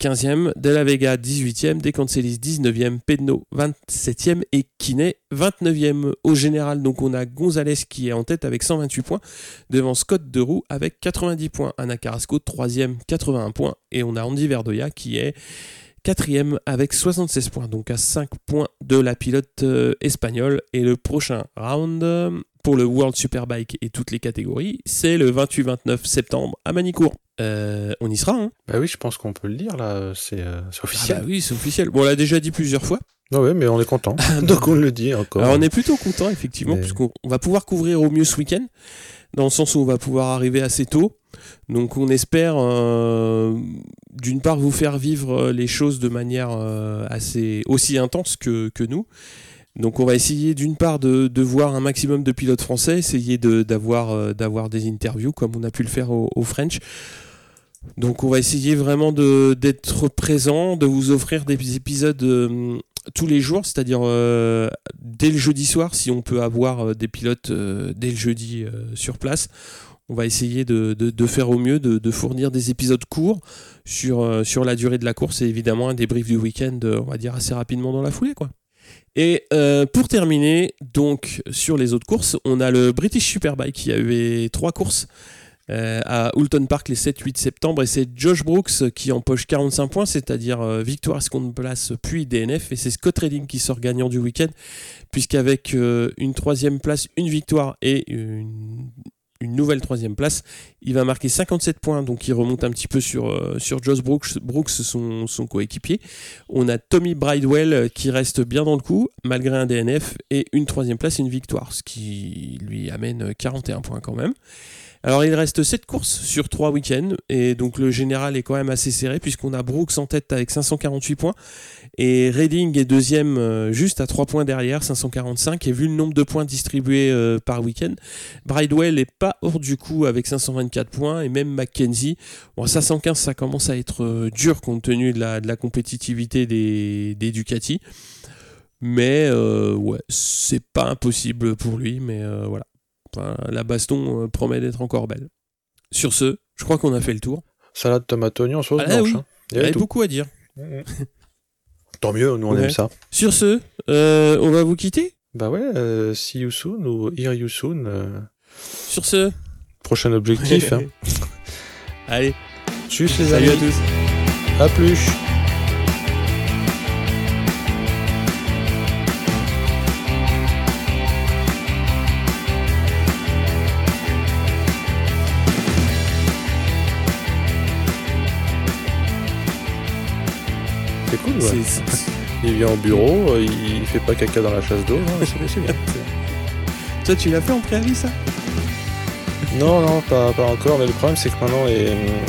15e, De La Vega 18e, De Cancelis 19e, Pedno 27e et Kiné 29e. Au général, donc on a Gonzalez qui est en tête avec 128 points, devant Scott Deroux avec 90 points, Anna Carrasco 3e 81 points et on a Andy Verdoya qui est quatrième avec 76 points, donc à 5 points de la pilote euh, espagnole. Et le prochain round pour le World Superbike et toutes les catégories, c'est le 28-29 septembre à Manicourt. Euh, on y sera, hein Bah oui, je pense qu'on peut le dire là, c'est euh, officiel. Ah bah oui, c'est officiel. Bon, on l'a déjà dit plusieurs fois. Ah ouais, mais on est content. <laughs> Donc on le dit encore. Alors on est plutôt content effectivement, puisqu'on va pouvoir couvrir au mieux ce week-end, dans le sens où on va pouvoir arriver assez tôt. Donc on espère euh, d'une part vous faire vivre les choses de manière euh, assez aussi intense que, nous. Donc on va essayer d'une part de, voir un maximum de pilotes français, essayer euh, d'avoir des interviews comme on a pu le faire au, French. Donc on va essayer vraiment d'être présent, de vous offrir des épisodes tous les jours, c'est-à-dire dès le jeudi soir, si on peut avoir des pilotes dès le jeudi sur place on va essayer de, faire au mieux, de, fournir des épisodes courts sur, euh, sur la durée de la course et évidemment un débrief du week-end, euh, on va dire assez rapidement dans la foulée. quoi. Et euh, pour terminer, donc sur les autres courses, on a le British Superbike qui a eu trois courses à Houlton Park les 7-8 septembre et c'est Josh Brooks qui empoche 45 points, c'est-à-dire victoire, seconde place, puis DNF et c'est Scott Redding qui sort gagnant du week-end puisqu'avec une troisième place, une victoire et une, nouvelle troisième place. Il va marquer 57 points, donc il remonte un petit peu sur, euh, sur Josh Brooks, Brooks son, coéquipier. On a Tommy Bridewell euh, qui reste bien dans le coup, malgré un DNF, et une troisième place une victoire, ce qui lui amène 41 points quand même. Alors il reste 7 courses sur 3 week-ends et donc le général est quand même assez serré puisqu'on a Brooks en tête avec 548 points et Reading est deuxième euh, juste à 3 points derrière, 545 et vu le nombre de points distribués euh, par week-end, Bridewell n'est pas hors du coup avec 524 points et même Mackenzie, bon 515 ça commence à être euh, dur compte tenu de la, compétitivité des, des Ducati. Mais ouais, c'est pas impossible pour lui, mais voilà la baston euh, promet d'être encore belle. Sur ce, je crois qu'on a fait le tour. Salade, tomate, oignon, sauce ah, blanche. Hein. Il y avait beaucoup à dire. <laughs> Tant mieux, nous on aime ça. Sur ce, euh, on va vous quitter? Bah ouais, euh, see you soon ou hear you soon. Sur ce. Prochain objectif. <laughs> hein. Allez. Tchuss les Salut à tous. À plus. Il vient au bureau, euh, il fait pas caca dans la chasse d'eau. c'est bien. <laughs> Toi, tu l'as fait en préavis, ça? Non, non, pas, encore. Mais le problème, c'est que maintenant,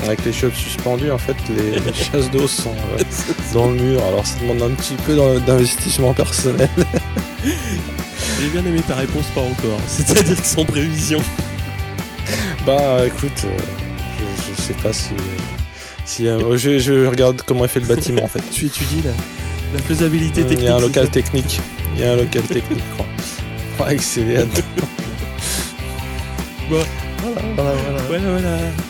avec les chiottes suspendues, en fait, les, <laughs> chasses d'eau sont euh, dans le mur. Alors, ça demande un petit peu d'investissement personnel. J'ai bien aimé ta réponse, pas encore. C'est-à-dire sans prévision. Bah, écoute, euh, je, sais pas si. Si je, regarde comment est fait le bâtiment, en fait. <laughs> tu étudies là la faisabilité technique. Il y a un local technique. Il y a un local technique. Ouais, excellent. bon, voilà, voilà, voilà. voilà, voilà.